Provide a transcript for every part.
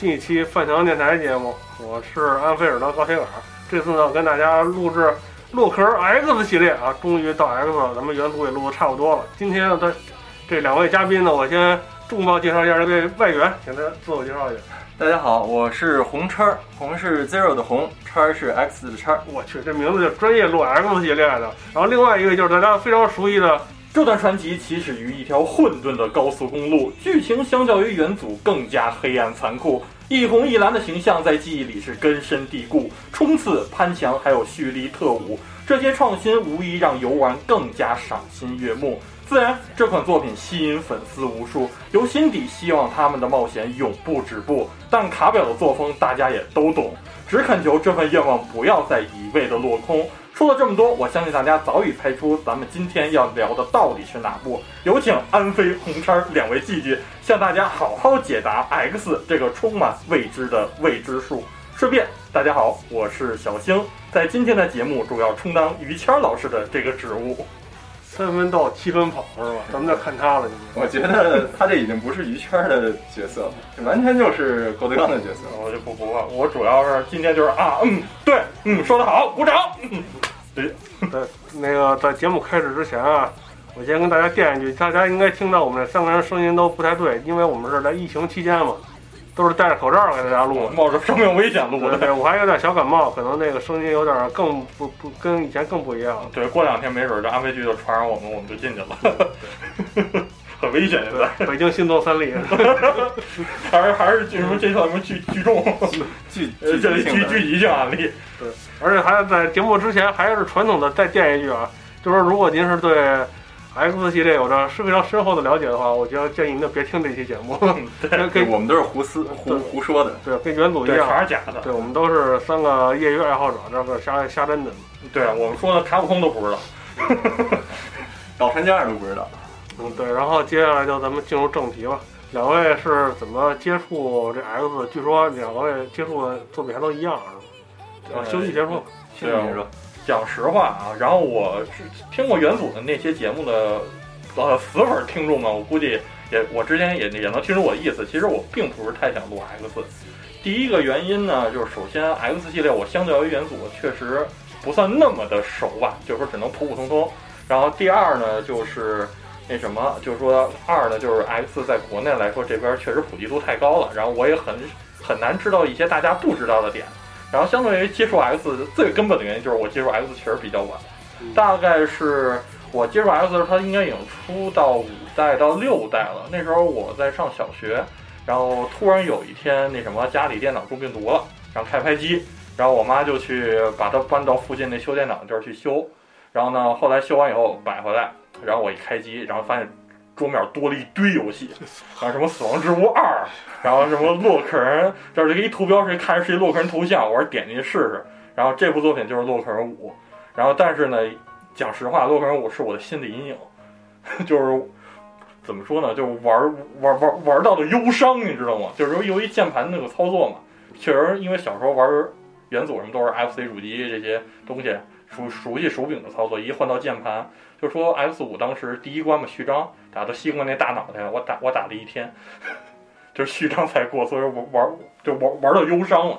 新一期范强电台节目，我是安菲尔德高铁杆。这次呢，跟大家录制洛克 X 系列啊，终于到 X 了，咱们原图也录的差不多了。今天呢，这这两位嘉宾呢，我先重磅介绍一下这位外援，请他自我介绍一下。大家好，我是红叉，红是 Zero 的红，叉是 X 的叉。我去，这名字就专业录 X 系列的。然后另外一个就是大家非常熟悉的。这段传奇起始于一条混沌的高速公路，剧情相较于元祖更加黑暗残酷。一红一蓝的形象在记忆里是根深蒂固，冲刺、攀墙还有蓄力特务，这些创新无疑让游玩更加赏心悦目。自然，这款作品吸引粉丝无数，由心底希望他们的冒险永不止步。但卡表的作风大家也都懂，只恳求这份愿望不要再一味的落空。说了这么多，我相信大家早已猜出咱们今天要聊的到底是哪部。有请安飞、红叉两位季季向大家好好解答 X 这个充满未知的未知数。顺便，大家好，我是小星，在今天的节目主要充当于谦老师的这个职务。三分到七分跑是吧？咱们就看他了。我觉得他这已经不是于谦的角色了，这完全就是郭德纲的角色。我就不不，我主要是今天就是啊，嗯，对，嗯，说得好，鼓掌。对，在 那个在节目开始之前啊，我先跟大家垫一句，大家应该听到我们这三个人声音都不太对，因为我们是在疫情期间嘛。都是戴着口罩给大家录，冒着生命危险录的。对，我还有点小感冒，可能那个声音有点更不不跟以前更不一样。对，过两天没准这安徽剧就传染我们，我们就进去了，很危险现在。北京新增三例，还是还是什么这套什么聚聚众聚这聚聚集性案例。对，而且还在节目之前还是传统的再建一句啊，就是如果您是对。X 系列有着是非常深厚的了解的话，我觉得建议您就别听这期节目。对，我们都是胡思胡胡说的。对，跟元祖一样，全是假的。对，我们都是三个业余爱好者，这个瞎瞎真的。对啊，我们说的卡普空都不知道，搞船家都不知道。嗯，对。然后接下来就咱们进入正题吧。两位是怎么接触这 X？据说两位接触的作品还都一样，是吧？休息结束，休息结束。讲实话啊，然后我是听过元祖的那些节目的，呃，死粉听众们，我估计也，我之前也也能听出我的意思。其实我并不是太想录 X。第一个原因呢，就是首先 X 系列我相较于元祖确实不算那么的熟吧，就是说只能普普通通。然后第二呢，就是那什么，就是说二呢，就是 X 在国内来说这边确实普及度太高了，然后我也很很难知道一些大家不知道的点。然后，相对于接触 X 最根本的原因就是我接触 X 确实比较晚，大概是我接触 X 的时候，它应该已经出到五代到六代了。那时候我在上小学，然后突然有一天，那什么家里电脑中病毒了，然后开拍机，然后我妈就去把它搬到附近那修电脑的地儿去修，然后呢，后来修完以后买回来，然后我一开机，然后发现。桌面多了一堆游戏，啊，什么《死亡之屋二》，然后什么洛克人，这是一图标，是看着是一洛克人头像，我说点进去试试。然后这部作品就是《洛克人五》，然后但是呢，讲实话，《洛克人五》是我的心理阴影，就是怎么说呢，就玩玩玩玩到的忧伤，你知道吗？就是说由于键盘那个操作嘛，确实因为小时候玩元祖什么都是 FC 主机这些东西，熟熟悉手柄的操作，一换到键盘。就说 X 五当时第一关嘛，序章打到西瓜那大脑袋，我打我打了一天，就是序章才过，所以玩玩就玩玩到忧伤了。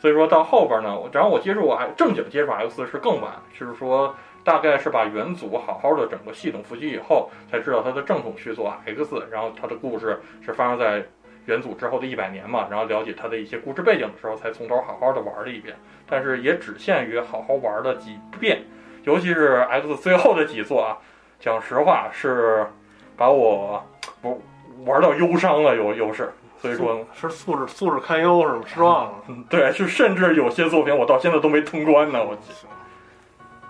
所以说到后边呢，然后我接触我正经接触 X 是更晚，就是说大概是把元祖好好的整个系统复习以后，才知道它的正统续作 X，然后它的故事是发生在元祖之后的一百年嘛，然后了解它的一些故事背景的时候，才从头好好的玩了一遍，但是也只限于好好玩了几遍。尤其是 X 最后的几座啊，讲实话是把我不玩到忧伤了，有有是，所以说是素质素质堪忧是吗？失望了。对，是甚至有些作品我到现在都没通关呢。我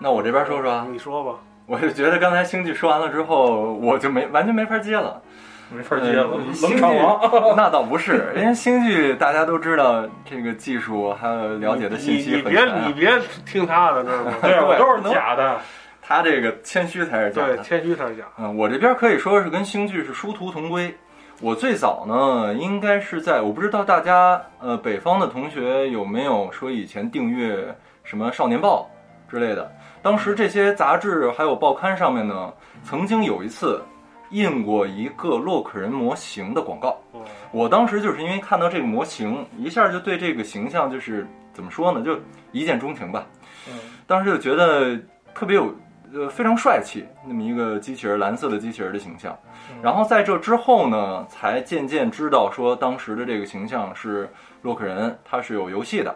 那我这边说说，你说吧。我就觉得刚才星际说完了之后，我就没完全没法接了，没法接了。冷场王？那倒不是，因为星剧大家都知道这个技术还有了解的信息很你别你别听他的，知道吗？对，我都是假的。他这个谦虚才是假的，对，谦虚才是假。嗯，我这边可以说是跟星剧是殊途同归。我最早呢，应该是在我不知道大家呃北方的同学有没有说以前订阅什么少年报之类的。当时这些杂志还有报刊上面呢，曾经有一次印过一个洛克人模型的广告。嗯我当时就是因为看到这个模型，一下就对这个形象就是怎么说呢，就一见钟情吧。嗯当时就觉得特别有呃非常帅气，那么一个机器人，蓝色的机器人的形象。然后在这之后呢，才渐渐知道说当时的这个形象是洛克人，他是有游戏的。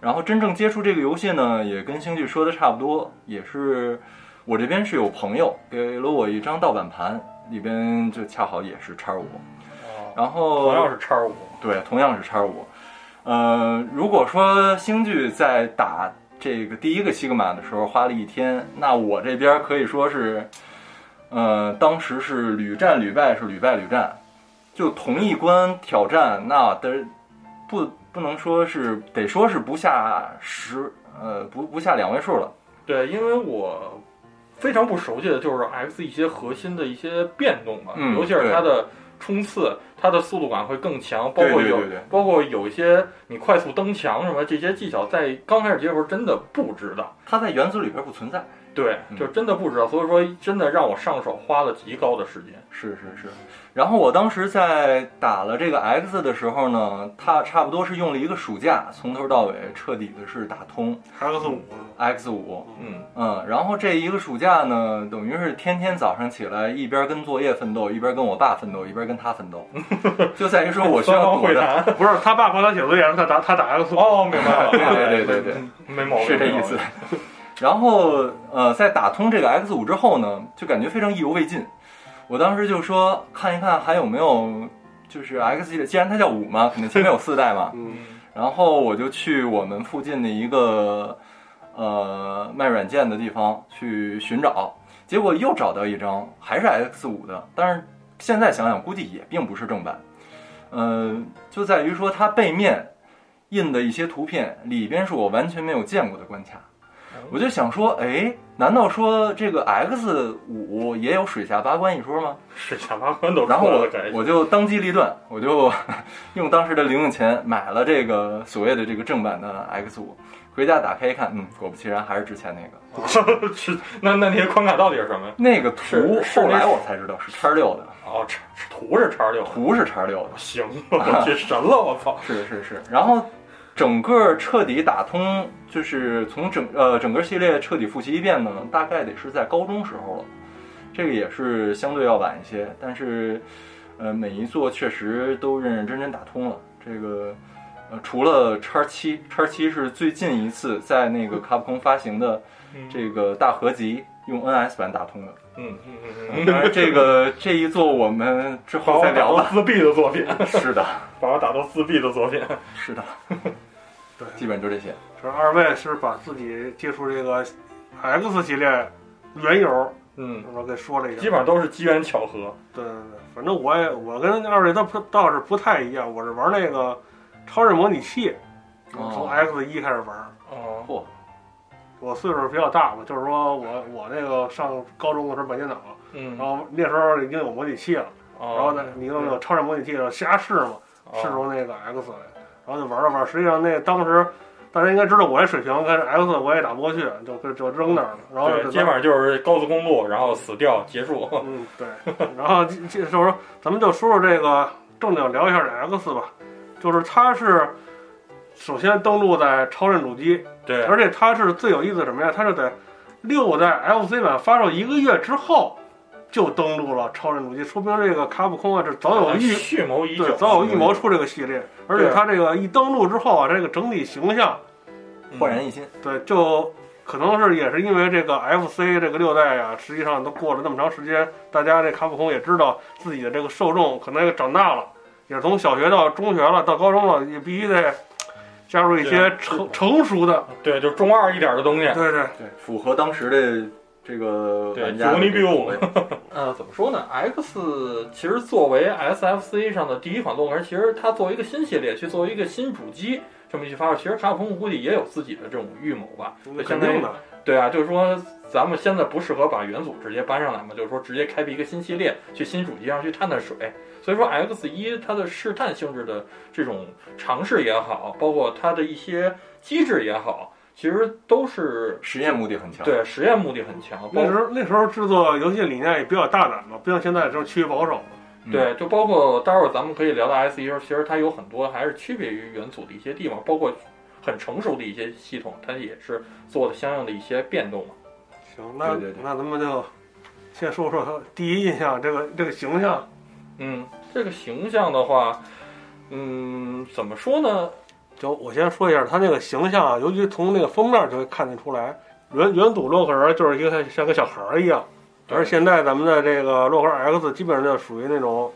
然后真正接触这个游戏呢，也跟星剧说的差不多，也是我这边是有朋友给了我一张盗版盘，里边就恰好也是叉五，哦，然后同样是叉五，对，同样是叉五。呃，如果说星剧在打这个第一个西格玛的时候花了一天，那我这边可以说是，呃，当时是屡战屡败，是屡败屡战，就同一关挑战，那得不不能说是得说是不下十，呃，不不下两位数了。对，因为我非常不熟悉的就是 X 一些核心的一些变动吧，嗯尤其是它的冲刺，它的速度感会更强，包括有包括有一些你快速蹬墙什么这些技巧，在刚开始接触的时候真的不知道。它在原子里边不存在。对，嗯就真的不知道，所以说真的让我上手花了极高的时间。是是是，然后我当时在打了这个 X 的时候呢，它差不多是用了一个暑假，从头到尾彻底的是打通 X 五 X 五，嗯，嗯，然后这一个暑假呢，等于是天天早上起来一边跟作业奋斗，一边跟我爸奋斗，一边跟他奋斗，就在于说我需要会谈。不是他爸帮他写作业，他打他打 X 五。哦，明白了，对对对对对，没毛病，是这意思。然后呃，在打通这个 X 五之后呢，就感觉非常意犹未尽。我当时就说看一看还有没有就是 X 系列，既然它叫五嘛，肯定前面有四代嘛。嗯，然后我就去我们附近的一个呃卖软件的地方去寻找，结果又找到一张还是 X 五的，但是现在想想估计也并不是正版。呃，就在于说它背面印的一些图片里边是我完全没有见过的关卡。我就想说，哎，难道说这个 X 五也有水下八关一说吗？水下八关都然后我。我就当机立断，我就 用当时的零用钱买了这个所谓的这个正版的 X 五，回家打开一看，嗯，果不其然还是之前那个。是那那那些框卡到底是什么呀？那个图后来我才知道是叉六的，哦，叉图是叉六，图是叉六的，行，我去神了，我操！是是是。然后整个彻底打通，就是从整呃整个系列彻底复习一遍呢，大概得是在高中时候了。这个也是相对要晚一些，但是呃每一座确实都认认真真打通了。这个呃除了叉七，叉七是最近一次在那个卡普空发行的这个大合集用 NS 版打通的。嗯嗯嗯嗯，当然，这个 这一座我们之把后再聊吧。自闭的作品，是的，把我打到自闭的作品。是的，对，基本就这些。这二位是把自己接触这个 X 系列缘由，嗯，我给说了一下。基本上都是机缘巧合。对对对，反正我也我跟二位倒不倒是不太一样，我是玩那个超人模拟器，哦从 X 一开始玩。哦，嚯，我岁数比较大嘛，就是说我我那个上高中的时候买电脑，嗯然，后那时候已经有模拟器了，然然后呢，你用那个超人模拟器就瞎试嘛，试出那个 X 来，然后就玩了玩。实际上那当时大家应该知道我这水平，跟 X 我也打不过去，就就就扔那儿了。然后对，就基本上就是高速公路，然后死掉结束。嗯，对。然后这这时候咱们就说说这个正经聊一下这 X 吧，就是它是首先登陆在超任主机，对，而且它是最有意思什么呀？它是在六代 FC 版发售一个月之后就登陆了超人主机，说明这个卡普空啊这早有预蓄谋已久对，早有预谋出这个系列，而且它这个一登陆之后啊，这个整体形象，焕然一新。对，就可能是也是因为这个 FC 这个六代啊，实际上都过了那么长时间，大家这卡普空也知道自己的这个受众可能也长大了，也是从小学到中学了，到高中了，也必须得加入一些成成熟的，对，就中二一点的东西。对对，对，符合当时的这个对玩家的 Johnny 这个 Bill 口味。呃，怎么说呢？X 其实作为 SFC 上的第一款洛克人，其实它作为一个新系列，去作为一个新主机这么一去发售，其实卡普空估计也有自己的这种预谋吧。相当于的，对啊，就是说咱们现在不适合把元祖直接搬上来嘛，就是说直接开辟一个新系列，去新主机上去探探水。所以说 X 一它的试探性质的这种尝试也好，包括它的一些机制也好，其实都是实验目的很强。，对实验目的很强。包那时候那时候制作游戏理念也比较大胆嘛，不像现在就是趋于保守。嗯对，就包括待会儿咱们可以聊到 S 一时候，其实它有很多还是区别于元祖的一些地方，包括很成熟的一些系统，它也是做了相应的一些变动嘛。行，那对对对那咱们就先说说他第一印象，这个这个形象。嗯，这个形象的话，嗯，怎么说呢？就我先说一下他那个形象啊，尤其从那个封面就会看得出来，原原祖洛克人就是一个像像个小孩儿一样，而现在咱们的这个洛克人 X 基本上就属于那种，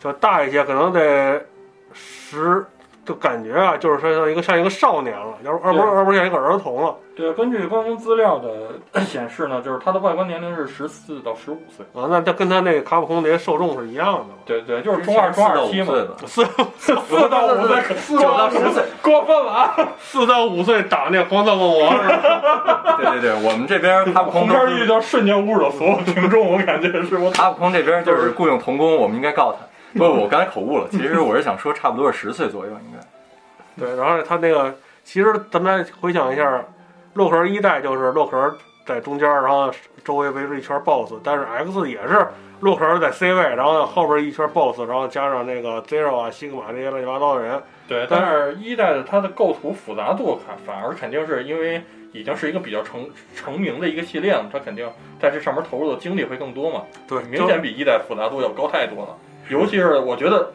就大一些，可能得十，就感觉啊，就是说像一个像一个少年了，要而不是对而不是像一个儿童了对，根据官方资料的 显示呢，就是他的外观年龄是十四到十五岁。啊，那他跟他那个卡普空那些受众是一样的。对对，就是中二中二期嘛，的，四四到五岁，四九到十岁。过分了啊！四到五岁打那黄色恶魔是吧？对对对，我们这边卡普空红都是片绿就瞬间侮辱了所有听众，我感觉是我。卡普空这边就是雇佣童工，我们应该告他。不，我刚才口误了，其实我是想说差不多是十岁左右应该。对，然后他那个，其实咱们来回想一下，洛克人一代就是洛克人在中间，然后周围围着一圈 BOSS，但是 X 也是洛克人在 C 位，然后后边一圈 BOSS，然后加上那个 Zero 啊、西格玛这些乱七八糟的人。对，但是一代的它的构图复杂度反反而肯定是因为已经是一个比较成成名的一个系列了，它肯定在这上面投入的精力会更多嘛，对，明显比一代复杂度要高太多了。尤其是我觉得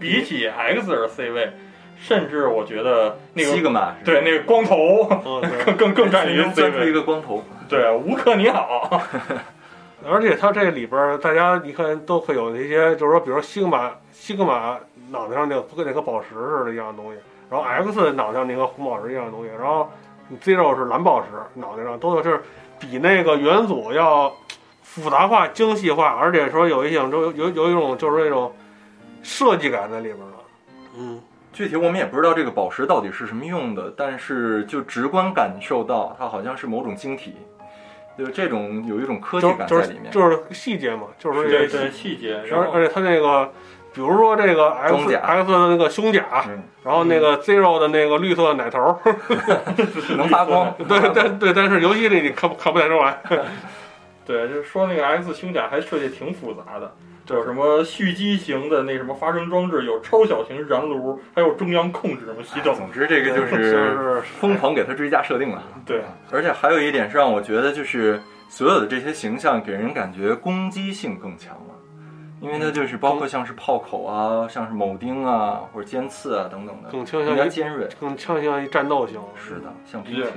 比起 X 的 C 位，甚至我觉得那个西格玛对那个光头 更更更占于 C 位出一。个光头，对，吴克你好，而且它这里边儿大家你看都会有那些，就是说，比如说西格玛西格玛脑袋上那个跟那个宝石似的一样的东西，然后 X 脑袋上那个红宝石一样的东西，然后 Zero 是蓝宝石，脑袋上都有，是比那个元祖要复杂化、精细化，而且说有一种有有有一种就是那种设计感在里边儿了。嗯，具体我们也不知道这个宝石到底是什么用的，但是就直观感受到它好像是某种晶体，就是这种有一种科技就就是感在里面。就是细节嘛，就是说这个对对细节，然后而而且它那个，比如说这个 X X 的那个胸甲，嗯，然后那个 Zero 的那个绿色奶头儿，能发光。对但对，但是游戏里你看不看不太出来。对，就是说那个 X 胸甲还设计挺复杂的，有什么蓄积型的那什么发声装置，有超小型燃炉，还有中央控制什么系统。总之，这个就就是是疯狂给它追加设定了。对，而且还有一点是让我觉得，就是所有的这些形象给人感觉攻击性更强了，因为它就是包括像是炮口啊，像是铆钉啊，或者尖刺啊等等的，更倾向于尖锐。更倾向于战斗型。是的，像兵器。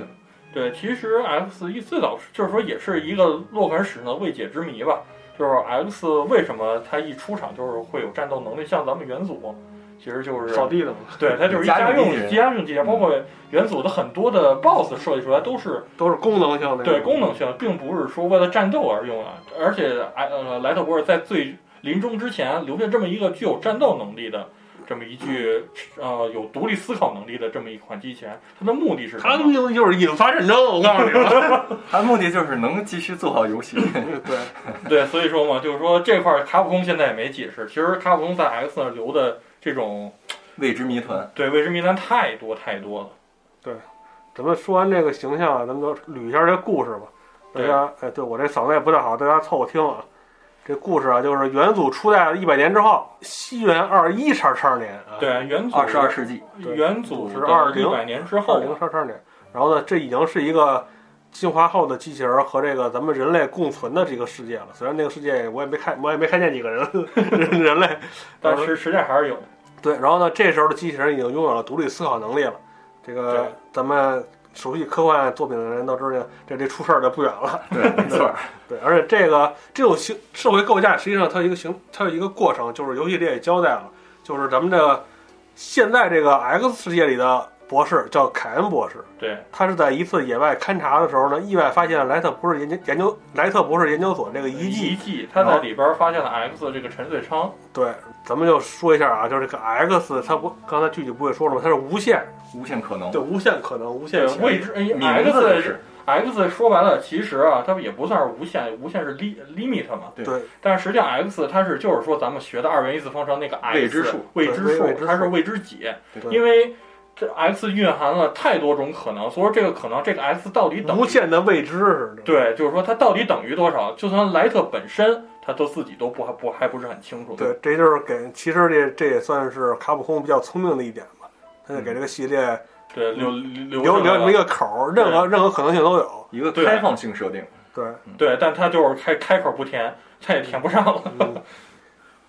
对，其实 X 一最早就是说也是一个洛克人史上的未解之谜吧。就是 X 为什么它一出场就是会有战斗能力？像咱们元祖，其实就是扫地的嘛，对，它就是一家家用家用机包括元祖的很多的 BOSS 设计出来都是都是功能性的。对功能性，并不是说为了战斗而用的。而且，哎呃，莱特博尔在最临终之前留下这么一个具有战斗能力的这么一具呃有独立思考能力的这么一款机器人，它的目的是什它的？目的就是引发战争。我告诉你了，它的目的就是能继续做好游戏。对，对，所以说嘛，就是说这块儿卡普空现在也没解释。其实卡普空在 X 那留的这种未知谜团，对未知谜团太多太多了。对咱们说完这个形象啊，咱们就捋一下这故事吧。大家，哎，对我这嗓子也不太好，大家凑合听啊。这故事啊，就是元祖初代一百年之后，西元二一叉叉年啊，对，元祖二十二世纪，元祖是20一百年之二后，零叉叉年。然后呢，这已经是一个进化后的机器人和这个咱们人类共存的这个世界了。虽然那个世界我也没看，我也没看见几个人 人人类，但是实际上还是有的。对。然后呢，这时候的机器人已经拥有了独立思考能力了。这个咱们熟悉科幻作品的人都知道，这这出事儿就不远了。对，没错。对，而且这个这种形社会构架，实际上它有一个形，它有一个过程，就是游戏里也交代了，就是咱们这个现在这个 X 世界里的博士叫凯恩博士，对他是在一次野外勘察的时候呢，意外发现了莱特博士研究研究莱特博士研究所这个遗迹。遗迹，他在里边发现了 X 这个沉睡舱。对，咱们就说一下啊，就是这个 X，它不刚才具体不会说了吗？它是无限，无限可能对，，无限可能，无限。未知哎名字 X 也是 X 说白了，其实啊，它也不算是无限，无限是 li limit 嘛。对对，但是实际上 X 它是就是说咱们学的二元一次方程那个 x 未知数未知数它是未知解，对因为这 X 蕴含了太多种可能，所以说这个可能这个 X 到底等于无限的未知似的。对，就是说它到底等于多少？就算莱特本身，他都自己都不还不还不是很清楚。对，这就是给，其实这这也算是卡普空比较聪明的一点吧，他就给这个系列对，留留留留这么一个口儿，任何任何可能性都有。一个对开放性设定。对，对，但他就是开开口不填，他也填不上了。嗯，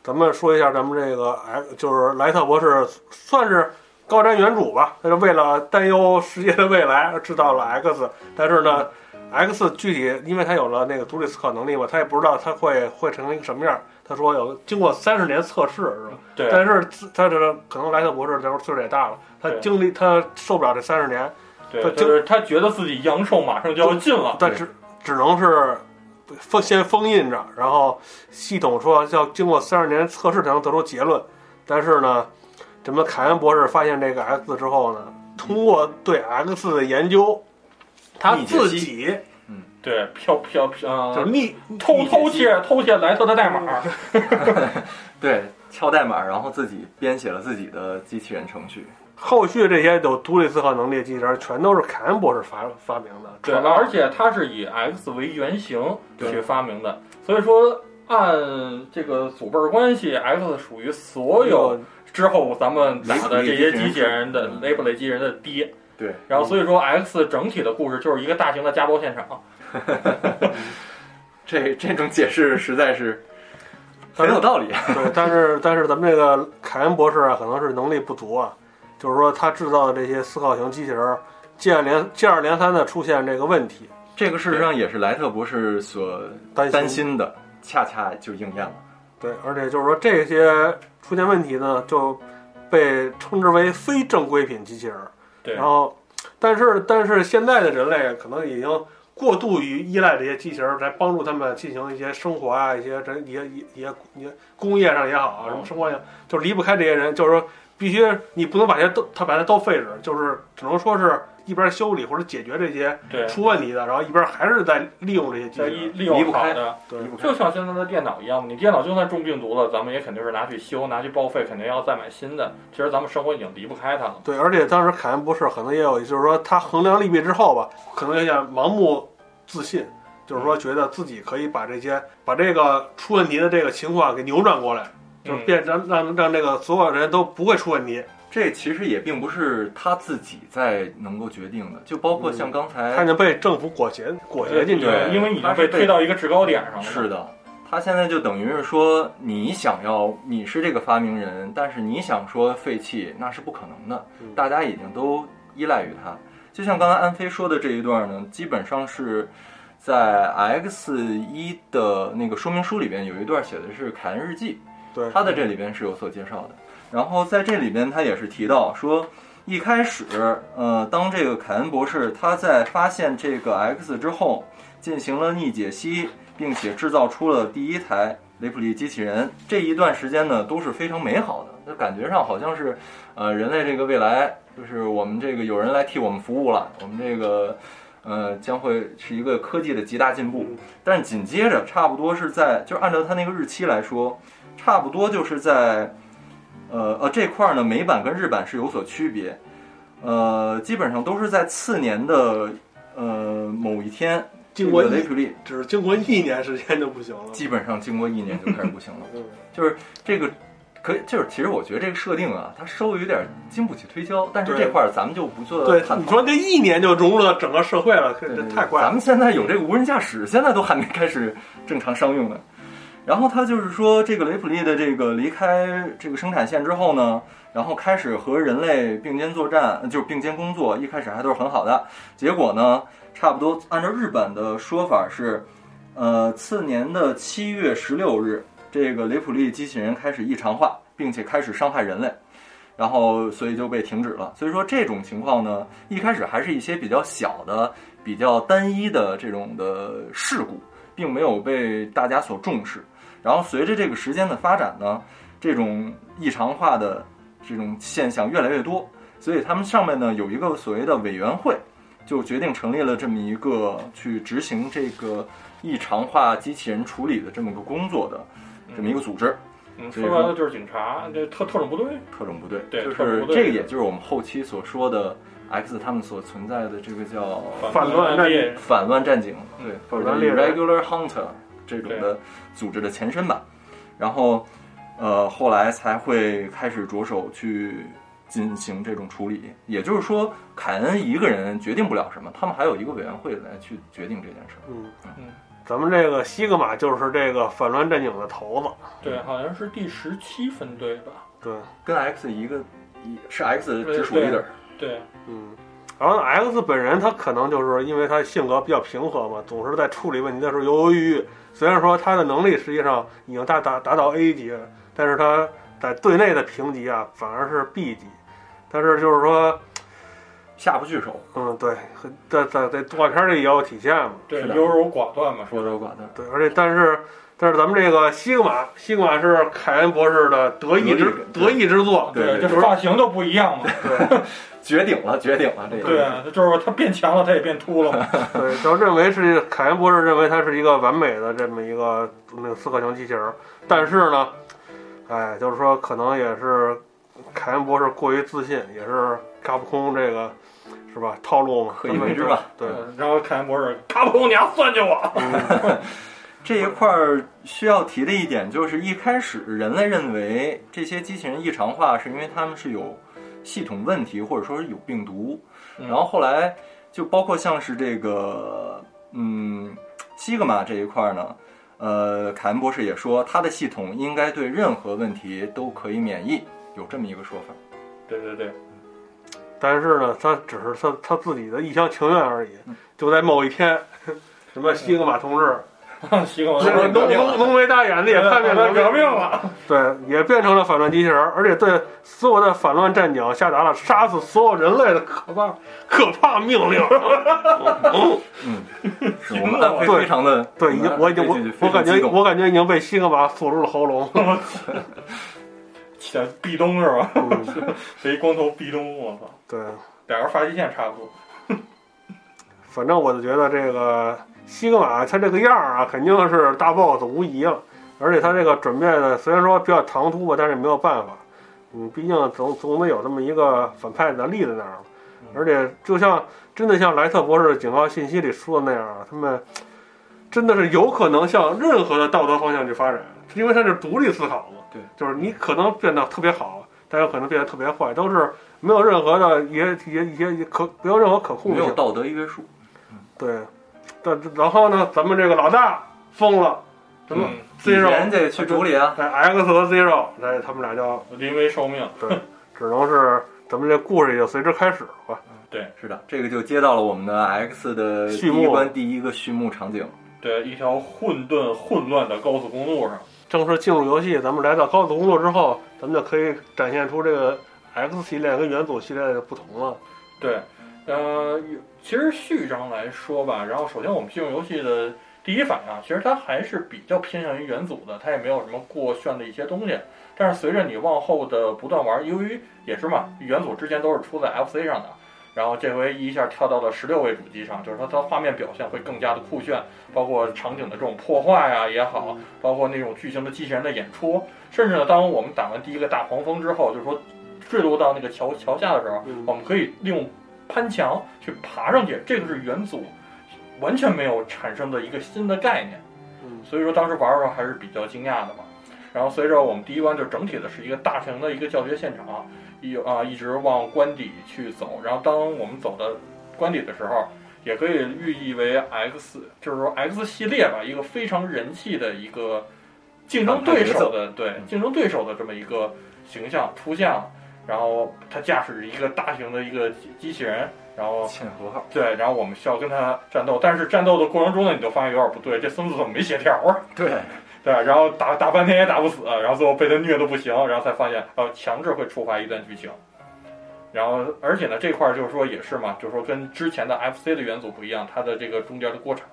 咱们说一下咱们这个 X，就是莱特博士算是高瞻远瞩吧，他是为了担忧世界的未来而制造了 X，但是呢，X 具体因为他有了那个独立思考能力嘛，他也不知道他会会成为一个什么样。他说有经过三十年测试是吧？对，但是他这个可能莱特博士那时候岁数也大了，他经历他受不了这三十年，对，他就是他觉得自己阳寿马上就要尽了。但只只能是封先封印着，然后系统说要经过三十年测试才能得出结论。但是呢，咱们凯恩博士发现这个 X 之后呢，通过对 X 的研究，他自己嗯对，飘飘飘，就是逆偷偷窃偷窃莱特的代码。对，敲代码，然后自己编写了自己的机器人程序。后续这些有独立思考能力的机器人，全都是凯恩博士发发明的。对，而且他是以 X 为原型去发明的，所以说按这个祖辈儿关系，X 属于所有之后咱们打的这些机器人的嗯雷普雷机器人的爹。对，然后所以说 X 整体的故事就是一个大型的家暴现场。这这种解释实在是很有道理。对，但是但是咱们这个凯恩博士啊，可能是能力不足啊，就是说他制造的这些思考型机器人，接二连接二连三的出现这个问题，这个事实上也是莱特博士所担心担心的，恰恰就应验了。对，而且就是说这些出现问题呢，就被称之为非正规品机器人。然后，但是但是现在的人类可能已经过度于依赖这些机器人来帮助他们进行一些生活啊，一些这一些一些一些工业上也好啊，什么生活上就离不开这些人，就是说必须你不能把这些都他把它都废止，就是只能说是一边修理或者解决这些对，出问题的，然后一边还是在利用这些机器在人。利利用离不开好的。对就像现在的电脑一样，你电脑就算中病毒了，咱们也肯定是拿去修，拿去报废，肯定要再买新的。其实咱们生活已经离不开它了。对，而且当时凯恩博士可能也有，就是说他衡量利弊之后吧，可能有点盲目自信，就是说觉得自己可以把这些把这个出问题的这个情况给扭转过来，就变让让让这个所有人都不会出问题。这其实也并不是他自己在能够决定的，就包括像刚才他已经被政府裹挟裹挟进去了。因为已经被推到一个制高点上了。是的，他现在就等于是说，你想要你是这个发明人，但是你想说废弃，那是不可能的嗯。大家已经都依赖于他。就像刚才安飞说的这一段呢，基本上是在 X 一的那个说明书里边有一段写的是凯恩日记，对，他的这里边是有所介绍的。然后在这里边，他也是提到说，一开始，呃，当这个凯恩博士他在发现这个 X 之后，进行了逆解析，并且制造出了第一台雷普利机器人，这一段时间呢都是非常美好的，就感觉上好像是，呃，人类这个未来就是我们这个有人来替我们服务了，我们这个。呃，将会是一个科技的极大进步，但紧接着，差不多是在，就按照他那个日期来说，差不多就是在，呃呃这块儿呢，美版跟日版是有所区别，呃，基本上都是在次年的呃某一天，经过雷普利只是经过一年时间就不行了。基本上经过一年就开始不行了，嗯，就是这个。可以，就是其实我觉得这个设定啊，它稍微有点经不起推敲，但是这块儿咱们就不做对。你说这一年就融入到整个社会了，这太快了。咱们现在有这个无人驾驶，现在都还没开始正常商用呢。然后他就是说，这个雷普利的这个离开这个生产线之后呢，然后开始和人类并肩作战，就是并肩工作。一开始还都是很好的，结果呢，差不多按照日本的说法是，呃，次年的七月十六日，这个雷普利机器人开始异常化，并且开始伤害人类。然后，所以就被停止了。所以说，这种情况呢，一开始还是一些比较小的、比较单一的这种的事故，并没有被大家所重视。然后，随着这个时间的发展呢，这种异常化的这种现象越来越多，所以他们上面呢有一个所谓的委员会，就决定成立了这么一个去执行这个异常化机器人处理的这么个工作的这么一个组织。嗯，所以说说白了就是警察，这特特种部队。特种部队，对就是这个，也就是我们后期所说的 X 他们所存在的这个叫反乱战猎反乱战警，嗯对，或者叫反乱猎人 Irregular Hunter 这种的组织的前身吧。然后，呃，后来才会开始着手去进行这种处理。也就是说，凯恩一个人决定不了什么，他们还有一个委员会来去决定这件事儿。嗯嗯，咱们这个西格玛就是这个反乱战警的头子，对，好像是第十七分队吧？对，跟 X 一个一是 X 直属对 leader，对，嗯。然后 X 本人他可能就是因为他性格比较平和嘛，总是在处理问题的时候犹犹豫豫。虽然说他的能力实际上已经达达达到 A 级了，但是他在队内的评级啊反而是 B 级。但是就是说，下不去手，嗯，对，在在在动画片里也有体现嘛。对，是优柔寡断嘛，说优柔寡断。对，而且但是但是咱们这个西格玛，西格玛是凯恩博士的得意之得得意之作。对就是发型都不一样嘛。对 绝顶了，绝顶了！这个对啊，就是他变强了，他也变秃了嘛。对，就认为是凯恩博士认为他是一个完美的这么一个那个四克型机器人，但是呢，哎，就是说可能也是凯恩博士过于自信，也是卡普空这个是吧套路嘛，可以为之吧。对，然后凯恩博士，卡普空，你要算计我。嗯这一块儿需要提的一点就是，一开始人类认为这些机器人异常化是因为他们是有系统问题，或者说是有病毒。嗯然后后来就包括像是这个，嗯，西格玛这一块儿呢，呃，凯恩博士也说，他的系统应该对任何问题都可以免疫，有这么一个说法。对对对，但是呢，他只是他他自己的一厢情愿而已。就在某一天，什么西格玛同志，西格玛浓浓浓浓眉大眼的也叛变革命了。对，也变成了反乱机器人，而且对所有的反乱战警下达了杀死所有人类的可怕可怕命令。是我们安非常的，对，已经我已经我我感觉我感觉已经被西格玛锁住了喉咙。像壁咚是吧？嗯，谁光头壁咚？我操，对，俩人发际线差不多。反正我就觉得这个西格玛他这个样儿啊，肯定是大 boss 无疑了。而且他这个准备的虽然说比较唐突吧，但是没有办法。嗯，毕竟总总得有这么一个反派的立在那儿。而且就像真的像莱特博士警告信息里说的那样啊，他们真的是有可能向任何的道德方向去发展，因为他是独立思考嘛。对，就是你可能变得特别好，但有可能变得特别坏，都是没有任何的也也也也可没有任何可控性。没有道德约束。对，但然后呢，咱们这个老大疯了，什么嗯 Zero 人得去处理啊。哎 X 和 Zero，哎，他们俩就临危受命。对，只能是咱们这故事也就随之开始了吧。是的，这个就接到了我们的 X 的第序幕一关第一个序幕场景。对，一条混沌混乱的高速公路上，正式进入游戏，咱们来到高速公路之后，咱们就可以展现出这个 X 系列跟元祖系列的不同了。对，呃，有其实序章来说吧，然后首先我们进入游戏的第一反应啊，其实它还是比较偏向于元祖的，它也没有什么过炫的一些东西。但是随着你往后的不断玩，由于也是嘛，元祖之前都是出在 FC 上的，然后这回一下跳到了十六位主机上，就是说它画面表现会更加的酷炫，包括场景的这种破坏啊也好，包括那种巨型的机器人的演出，甚至呢，当我们打完第一个大黄蜂之后，就是说坠落到那个桥桥下的时候，嗯我们可以利用攀墙去爬上去，这个是元祖完全没有产生的一个新的概念。嗯，所以说当时玩的时候还是比较惊讶的嘛。然后随着我们第一关就整体的是一个大型的一个教学现场，一啊一直往关底去走。然后当我们走到关底的时候，也可以寓意为 X，就是说 X 系列吧，一个非常人气的一个竞争对手的对竞争对手的这么一个形象出现了。然后他驾驶着一个大型的一个机机器人，然后对，然后我们需要跟他战斗，但是战斗的过程中呢，你就发现有点不对，这孙子怎么没血条啊？对，对，然后打打半天也打不死，然后最后被他虐的不行，然后才发现，呃，强制会触发一段剧情。然后，而且呢，这块儿就是说也是嘛，就是说跟之前的 FC 的元祖不一样，它的这个中间的过场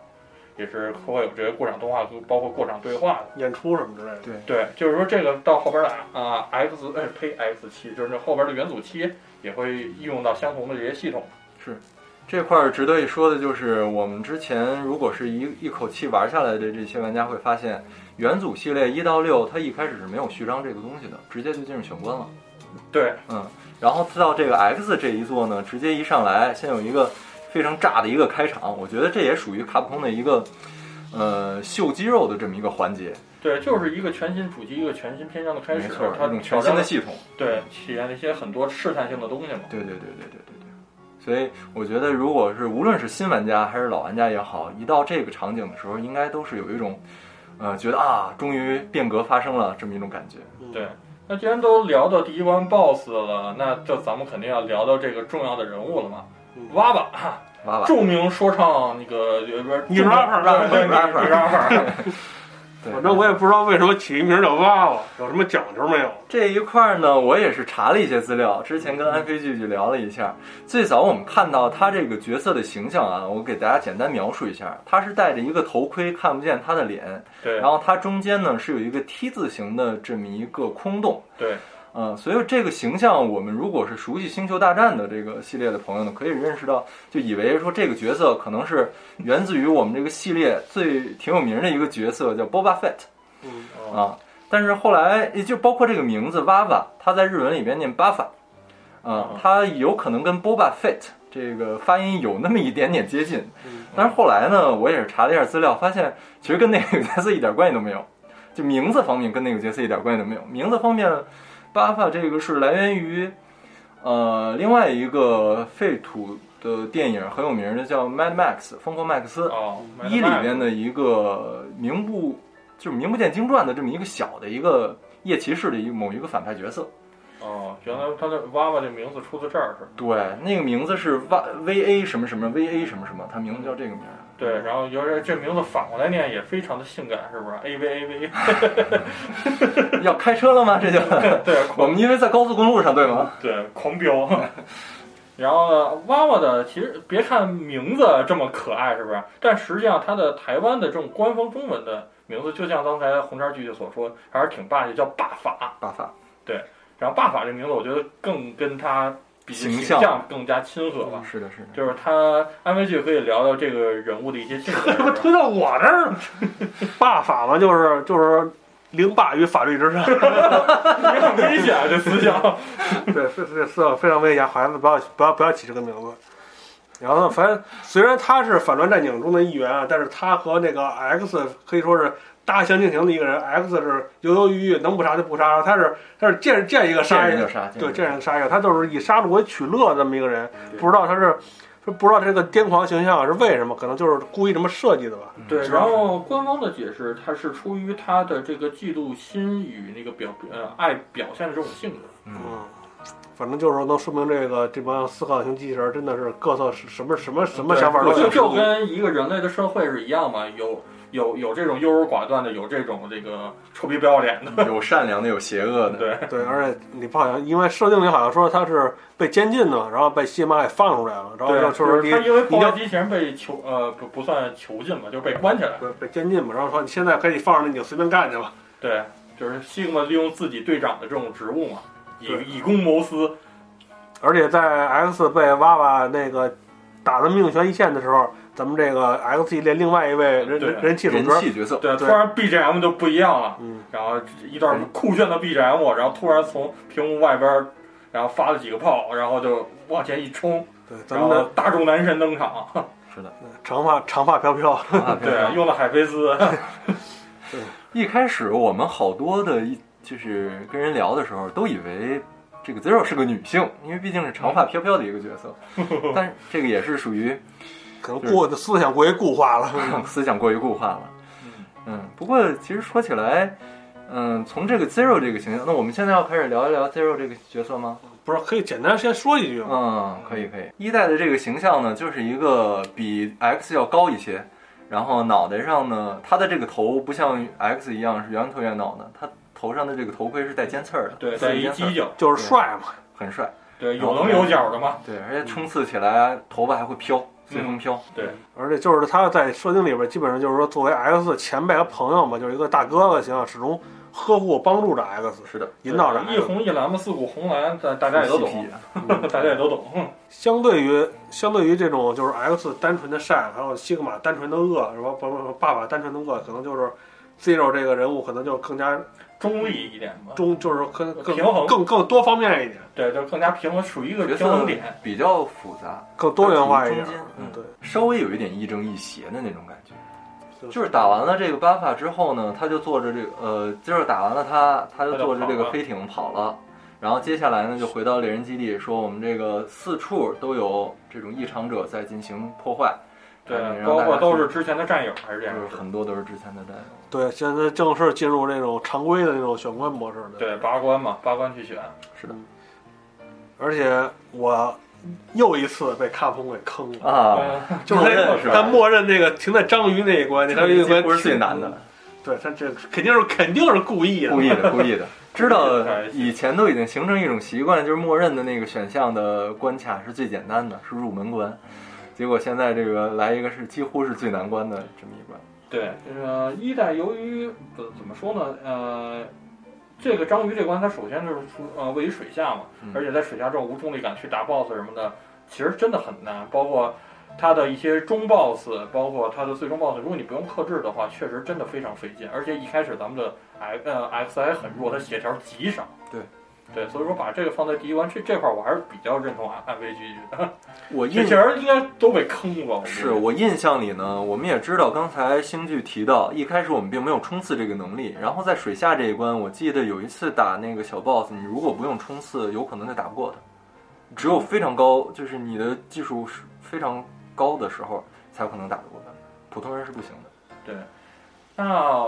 也是会有这些过场动画，包括过场对话的。演出什么之类的。对对，就是说这个到后边的啊、X 哎呸 X 七，就是那后边的元祖七也会应用到相同的这些系统。是这块儿值得一说的就是，我们之前如果是一一口气玩下来的这些玩家会发现，元祖系列一到六它一开始是没有序章这个东西的，直接就进入玄关了。对，嗯，然后到这个 X 这一座呢，直接一上来先有一个非常炸的一个开场，我觉得这也属于卡普空的一个呃秀肌肉的这么一个环节，对，就是一个全新主机，一个全新篇章的开始没错，，它一种全新的系统。对体验了一些很多试探性的东西嘛。对对对对对对对。所以我觉得，如果是无论是新玩家还是老玩家也好，一到这个场景的时候，应该都是有一种，呃，觉得啊，终于变革发生了这么一种感觉。对，那既然都聊到第一关 BOSS 了，那就咱们肯定要聊到这个重要的人物了嘛嗯。娃娃，娃娃，著名说唱那个呃不是女 rapper 对对女 rapper rapper，对反正我也不知道为什么起一名叫娃娃，有什么讲究没有？这一块儿呢，我也是查了一些资料，之前跟安飞聚聚聊了一下。最早我们看到他这个角色的形象啊，我给大家简单描述一下，他是戴着一个头盔，看不见他的脸，对然后他中间呢是有一个 T 字形的这么一个空洞。对嗯，所以这个形象，我们如果是熟悉《星球大战》的这个系列的朋友呢，可以认识到，就以为说这个角色可能是源自于我们这个系列最挺有名的一个角色，叫 Boba Fett 嗯，哦啊。但是后来，也就包括这个名字娃娃，它在日文里边念巴法，啊嗯，它有可能跟 Boba Fett 这个发音有那么一点点接近。嗯但是后来呢，我也是查了一下资料，发现其实跟那个角色一点关系都没有，就名字方面跟那个角色一点关系都没有。名字方面，巴法这个是来源于呃另外一个废土的电影很有名的叫《Mad Max》疯狂麦克斯哦，一里边的一个名不就是名不见经传的这么一个小的一个夜骑士的一某一个反派角色。哦，原来他的娃娃这名字出自这儿是。对，那个名字是 V A 什么什么 V A 什么什么，他名字叫这个名儿。对，然后有点这名字反过来念也非常的性感，是不是？A V A V，要开车了吗？这就对，我们因为在高速公路上，对吗？对，狂飙。然后呢，娃娃的其实别看名字这么可爱，是不是？但实际上它的台湾的这种官方中文的名字，就像刚才红茶剧剧所说，还是挺霸气，叫霸法。霸法。对然后霸法这名字，我觉得更跟他比形形象象更加亲和吧。是的，是的。就是他安慰剧可以聊聊这个人物的一些性格。怎么推到我这儿了？霸法嘛，就是就是凌霸于法律之上。也很危险啊，这思想。对，这思想非常危险，孩子不要不要不要起这个名字。然后呢，反正虽然他是反乱战警中的一员啊，但是他和那个 X 可以说是大相径庭的一个人。X 是犹犹豫豫，能不杀就不杀，他是他是见见一个杀一个，对，见见人就杀一个，他就是以杀戮为取乐这么一个人。不知道他是说不知道这个癫狂形象是为什么，可能就是故意这么设计的吧。对，然后官方的解释，他是出于他的这个嫉妒心与那个表呃爱表现的这种性格。嗯，嗯，反正就是说能说明这个这帮思考型机器人真的是各色什么什么什么想法都有。就就跟一个人类的社会是一样嘛，有有有这种优柔寡断的，有这种这个臭皮不要脸的。有善良的，有邪恶的。对，对，而且你不好像因为设定里好像说他是被监禁的，然后被西马给放出来了，然后，就就是他因为破你要坏机器人被囚呃不不算囚禁嘛，就是被关起来。对被监禁嘛，然后说你现在可以放着你就随便干去吧。对，就是西格玛利用自己队长的这种职务嘛，以以公谋私。而且在 X 被娃娃那个打得命悬一线的时候，咱们这个 X 系列另外一位人人人气主人角，气角色，对，突然 BGM 就不一样了，嗯，然后一段酷炫的 BGM，然后突然从屏幕外边，然后发了几个炮，然后就往前一冲，对，咱然们的后大众男神登场，是的。长发长发飘飘，对，用了海飞丝，对一开始我们好多的一就是跟人聊的时候，都以为这个 Zero 是个女性，因为毕竟是长发飘飘的一个角色。但是这个也是属于可能过思想过于固化了。思想过于固化了。嗯，不过其实说起来，嗯，从这个 Zero 这个形象，那我们现在要开始聊一聊 Zero 这个角色吗？不是，可以简单先说一句吗？嗯，可以可以。一代的这个形象呢，就是一个比 X 要高一些，然后脑袋上呢，他的这个头不像 X 一样是圆头圆脑的，他头上的这个头盔是带尖刺儿的，对，带一四个尖刺儿犄角，就是帅嘛。很帅。对，有棱有角的嘛，对，而且冲刺起来头发还会飘，随风飘。对，而且就是他在设定里边，基本上就是说作为 X 前辈和朋友嘛，就是一个大哥哥形象，始终呵护帮助着 X，是的，引导着一。红一蓝嘛，四股红蓝，大大家也都懂大家也都懂。嗯 相对于相对于这种就是 X 单纯的善，还有西格玛单纯的恶，什么不不不爸爸单纯的恶，可能就是 Zero 这个人物可能就更加中立一点吧，中，就是更更平衡更更多方面一点，对，就是更加平衡，属于一个角色平衡点。比较复杂，更多元化一点中间。嗯对，稍微有一点亦正亦邪的那种感觉。就是打完了这个巴法之后呢，他就坐着这个呃，就是打完了他，他就坐着这个飞艇跑了。然后接下来呢，就回到猎人基地，说我们这个四处都有这种异常者在进行破坏，对包括都是之前的战友，还是这样就是很多都是之前的战友。对，现在正式进入这种常规的这种选关模式的。对，八关嘛，八关去选。是的而且我又一次被卡普空给坑了，啊，嗯，就是他默认那个停在章鱼那一关，那章鱼那一关不是最难的，对他这肯定是肯定是故意的，故意的，故意的。知道太 以前都已经形成一种习惯，就是默认的那个选项的关卡是最简单的，是入门关。结果现在这个来一个是几乎是最难关的这么一关。对，这个一代由于呃怎么说呢，呃，这个章鱼这关它首先就是出呃位于水下嘛，嗯而且在水下之后无重力感去打 BOSS 什么的，其实真的很难，包括。它的一些中 boss，包括它的最终 boss，如果你不用克制的话，确实真的非常费劲。而且一开始咱们的 X 呃 X 还很弱，它血条极少。对，对，所以说把这个放在第一关，这这块儿我还是比较认同暗暗飞居的。我印这些人应该都被坑过。是我印象里呢，我们也知道，刚才星剧提到，一开始我们并没有冲刺这个能力，然后在水下这一关，我记得有一次打那个小 boss，你如果不用冲刺，有可能就打不过他，只有非常高，就是你的技术是非常高的时候，才有可能打得过他，普通人是不行的。对，那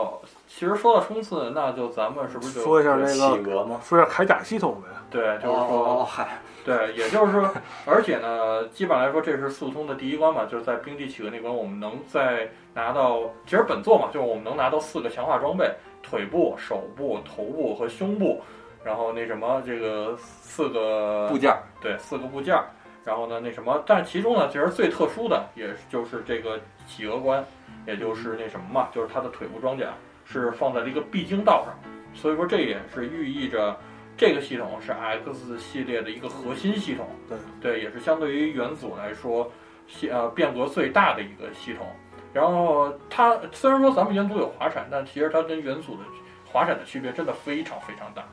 其实说到冲刺，那就咱们是不是就说一下那企，鹅吗？说一下铠甲系统呗。对，就是说，哦，嗨，对，也就是说，而且呢，基本上来说，这是速通的第一关嘛，就是在冰地企鹅那关，我们能在拿到，其实本作嘛，就是我们能拿到四个强化装备：腿部、手部、头部和胸部，然后那什么，这个四个部件儿对，四个部件儿。然后呢，那什么，但是其中呢，其实最特殊的，也就是这个企鹅关，也就是那什么嘛，就是它的腿部装甲是放在了一个必经道上，所以说这也是寓意着这个系统是 X 系列的一个核心系统。对对，也是相对于元祖来说，系呃变革最大的一个系统。然后它虽然说咱们元祖有滑铲，但其实它跟元祖的滑铲的区别真的非常非常大。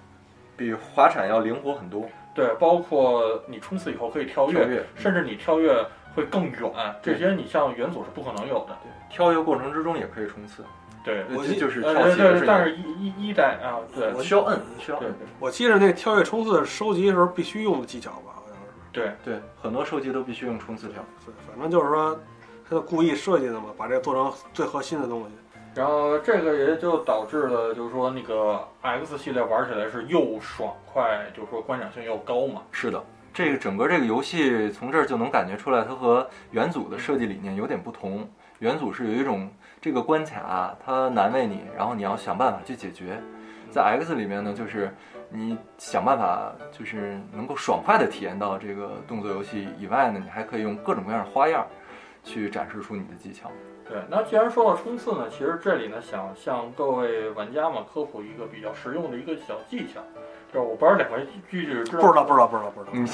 比滑铲要灵活很多，对，包括你冲刺以后可以跳跃，跳跃，甚至你跳跃会更远，这些你像元祖是不可能有的。对，跳跃过程之中也可以冲刺，对，我记就是呃对对，跳起来是但是一一一代啊，对我需要摁，需要对摁。我记得那跳跃冲刺收集的时候必须用的技巧吧，好像是。对对，很多收集都必须用冲刺跳。对，反正就是说，他就故意设计的嘛，把这个做成最核心的东西。然后这个也就导致了，就是说那个 X 系列玩起来是又爽快，就是说观赏性又高嘛。是的，这个整个这个游戏从这儿就能感觉出来，它和元祖的设计理念有点不同。元祖是有一种这个关卡它难为你，然后你要想办法去解决。在 X 里面呢，就是你想办法，就是能够爽快的体验到这个动作游戏以外呢，你还可以用各种各样的花样去展示出你的技巧。对，那既然说到冲刺呢，其实这里呢想向各位玩家们科普一个比较实用的一个小技巧，就是我不知道两位句句知不知道，不知道，不知道，不知道。你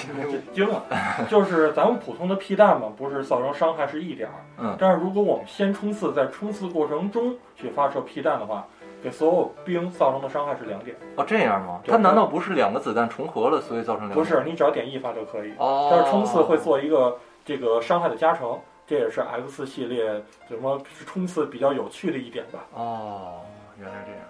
惊了，就是咱们普通的屁弹嘛，不是造成伤害是一点儿，嗯但是如果我们先冲刺，在冲刺过程中去发射屁弹的话，给所有兵造成的伤害是两点。哦这样吗？它难道不是两个子弹重合了，所以造成两点？不是，你只要点一发就可以。哦，但是冲刺会做一个这个伤害的加成，这也是 X 系列怎么冲刺比较有趣的一点吧。哦，原来这样。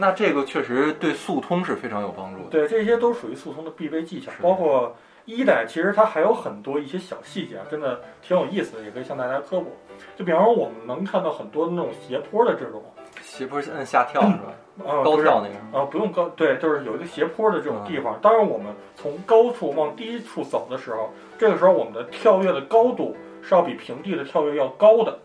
那这个确实对速通是非常有帮助的。对，这些都属于速通的必备技巧，包括一代，其实它还有很多一些小细节，真的挺有意思的，也可以向大家科普。就比方说，我们能看到很多那种斜坡的这种，斜坡摁下跳是吧？呃，高跳那个。啊，不用高，对，就是有一个斜坡的这种地方。当然，我们从高处往低处走的时候，这个时候我们的跳跃的高度是要比平地的跳跃要高的。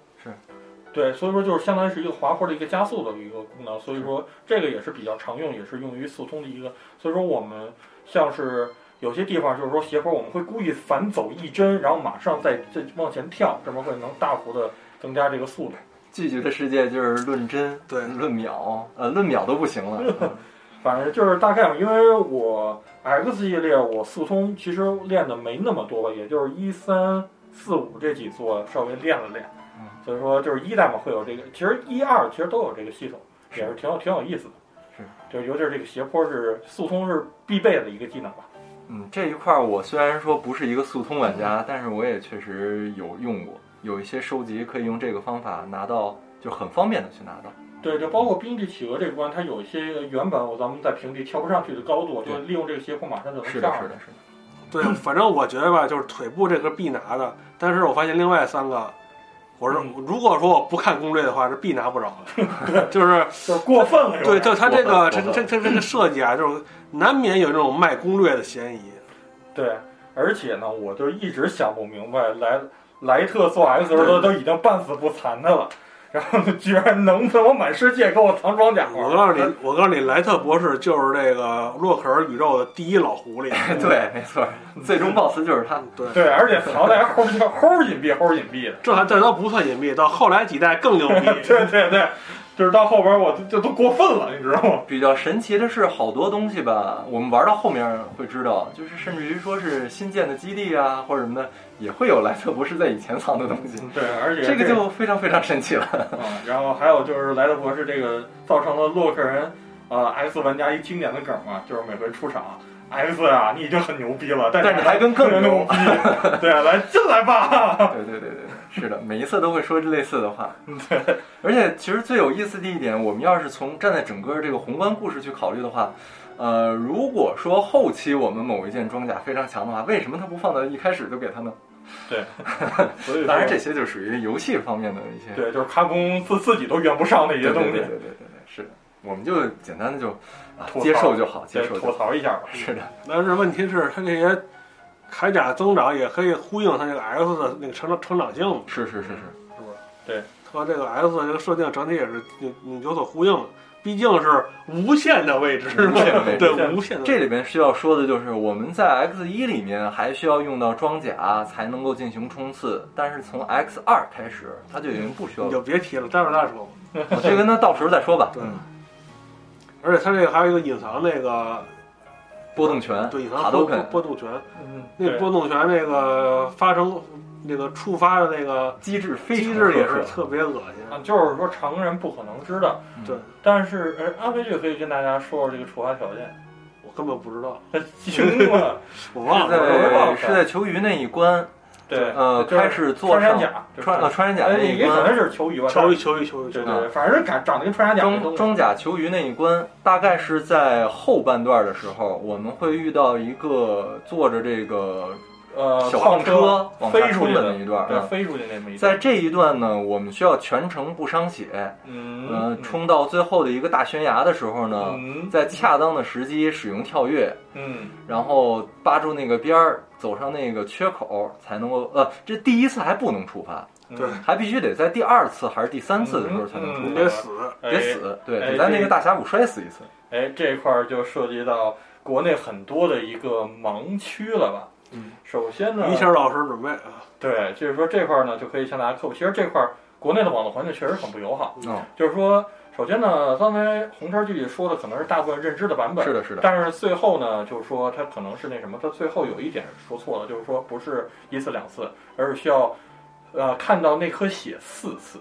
是，对，所以说就是相当于是一个滑坡的一个加速的一个功能。所以说这个也是比较常用，也是用于速通的一个。所以说我们像是有些地方就是说斜坡，我们会故意反走一帧，然后马上再再往前跳，这么会能大幅的增加这个速度。聚集的世界就是论帧，对论秒，呃，论秒都不行了。嗯反正就是大概嘛，因为我 X 系列我速通其实练的没那么多吧，也就是一三四五这几座稍微练了练嗯，所以说就是一代嘛会有这个，其实一二其实都有这个系统，也是挺有挺有意思的。是，就尤其是这个斜坡是速通是必备的一个技能吧。嗯，这一块儿我虽然说不是一个速通玩家，但是我也确实有用过，有一些收集可以用这个方法拿到，就很方便的去拿到。对，就包括冰地企鹅这关，它有一些原本我咱们在平地跳不上去的高度，就利用这个斜坡马上就能是的，跳上去是的，。是的。对，反正我觉得吧，就是腿部这个必拿的，但是我发现另外三个，我是嗯如果说我不看攻略的话，是必拿不着的，就是就是过分了。有对，就他这个这这这这个设计啊，就是难免有这种卖攻略的嫌疑。对，而且呢，我就一直想不明白，莱莱特做 X 时候都已经半死不残的了，然后居然能他妈满世界给我藏装甲我告诉你，我告诉你，莱特博士就是这个洛克尔宇宙的第一老狐狸。对，没错，最终 BOSS 就是他。对，对，而且藏的还齁齁齁隐蔽，齁隐蔽的。这还这都不算隐蔽，到后来几代更牛逼。对对对，就是到后边我就都过分了，你知道吗？比较神奇的是，好多东西吧，我们玩到后面会知道，就是甚至于说是新建的基地啊，或者什么的，也会有莱特博士在以前藏的东西。对，而且这个就非常非常神奇了。啊，然后还有就是莱特博士这个造成了洛克人啊、X 玩家一经典的梗嘛，就是每回出场。X 啊，你已经很牛逼了，但但是你还跟更牛牛逼，对，来进来吧。对对对对，是的，每一次都会说类似的话。对，而且其实最有意思的一点，我们要是从站在整个这个宏观故事去考虑的话，呃，如果说后期我们某一件装甲非常强的话，为什么他不放到一开始就给他呢？所以当然，这些就属于游戏方面的一些对，就是卡工自自己都圆不上的一些东西对对对，对对对对，是的，我们就简单的就啊接受就好，接受吐受就好。槽一下吧。是的，但是问题是，它这些铠甲增长也可以呼应它这个 X 的那个成长成长性嘛，是是是是不是？对，和这个 X 的这个设定整体也是有有所呼应的。毕竟是无限的未知嘛无限的未，知对无限的这里边需要说的就是，我们在 X 一里面还需要用到装甲才能够进行冲刺，但是从 X 二开始，它就已经不需要你就。别提了，待会儿再说吧。我这跟他到时候再说吧。对嗯，而且它这个还有一个隐藏那个波动拳，对隐藏波波动拳，嗯，那个波动拳那个发生那个触发的那个机制非常机制也是特别恶心啊心。，就是说常人不可能知道。对，但是呃，安飞剧可以跟大家说说这个触发条件。我根本不知道，行了，我忘了。我忘了在是在球鱼那一关，对，呃，开始做穿山甲，穿呃穿山甲那一哎也可能关，是球鱼吧，球一球一球一球一，对对对，反正是长长得跟穿山甲那装。装甲球鱼那一关，大概是在后半段的时候，我们会遇到一个坐着这个呃，小矿矿车往下冲飞出去的的那一段，对，啊飞出去那么一段。在这一段呢，我们需要全程不伤血，嗯呃，冲到最后的一个大悬崖的时候呢，嗯在恰当的时机使用跳跃，嗯然后扒住那个边儿，走上那个缺口，才能够呃，这第一次还不能触发，嗯对还必须得在第二次还是第三次的时候才能嗯触发，你得死。别死，对，哎得在那个大峡谷摔死一次。哎，这块儿就涉及到国内很多的一个盲区了吧？嗯，首先呢，于谦老师准备啊，对，就是说这块儿呢就可以向大家科普。其实这块儿国内的网络环境确实很不友好。哦，就是说，首先呢，刚才红圈剧里说的可能是大部分认知的版本，是的，是的，但是最后呢，就是说他可能是那什么，他最后有一点说错了，就是说不是一次两次，而是需要，呃，看到那颗血四次，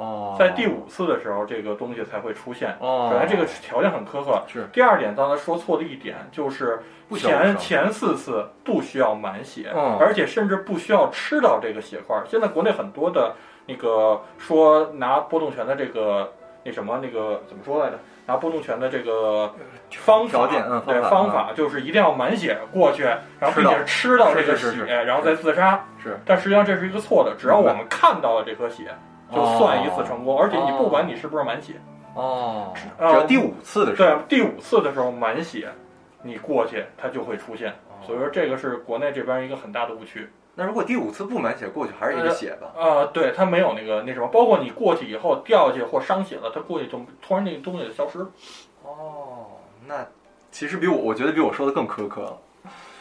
哦，在第五次的时候，这个东西才会出现。哦，本来这个条件很苛刻。是第二点，刚才说错的一点就是前前四次不需要满血，嗯而且甚至不需要吃到这个血块。现在国内很多的那个说拿波动拳的这个那什么那个怎么说来着？拿波动拳的这个方法对方法就是一定要满血过去，然后并且吃到这个是是是血，然后再自杀。是但实际上这是一个错的，只要我们看到了这颗血，就算一次成功，而且你不管你是不是满血。哦，只呃要第五次的时候，，对第五次的时候满血，你过去它就会出现。哦所以说这个是国内这边一个很大的误区。那如果第五次不满血过去，还是一个血吧？呃，对，它没有那个那什么，包括你过去以后掉下去或伤血了，它过去就突然那个东西就消失了。哦，那其实比我我觉得比我说的更苛刻了。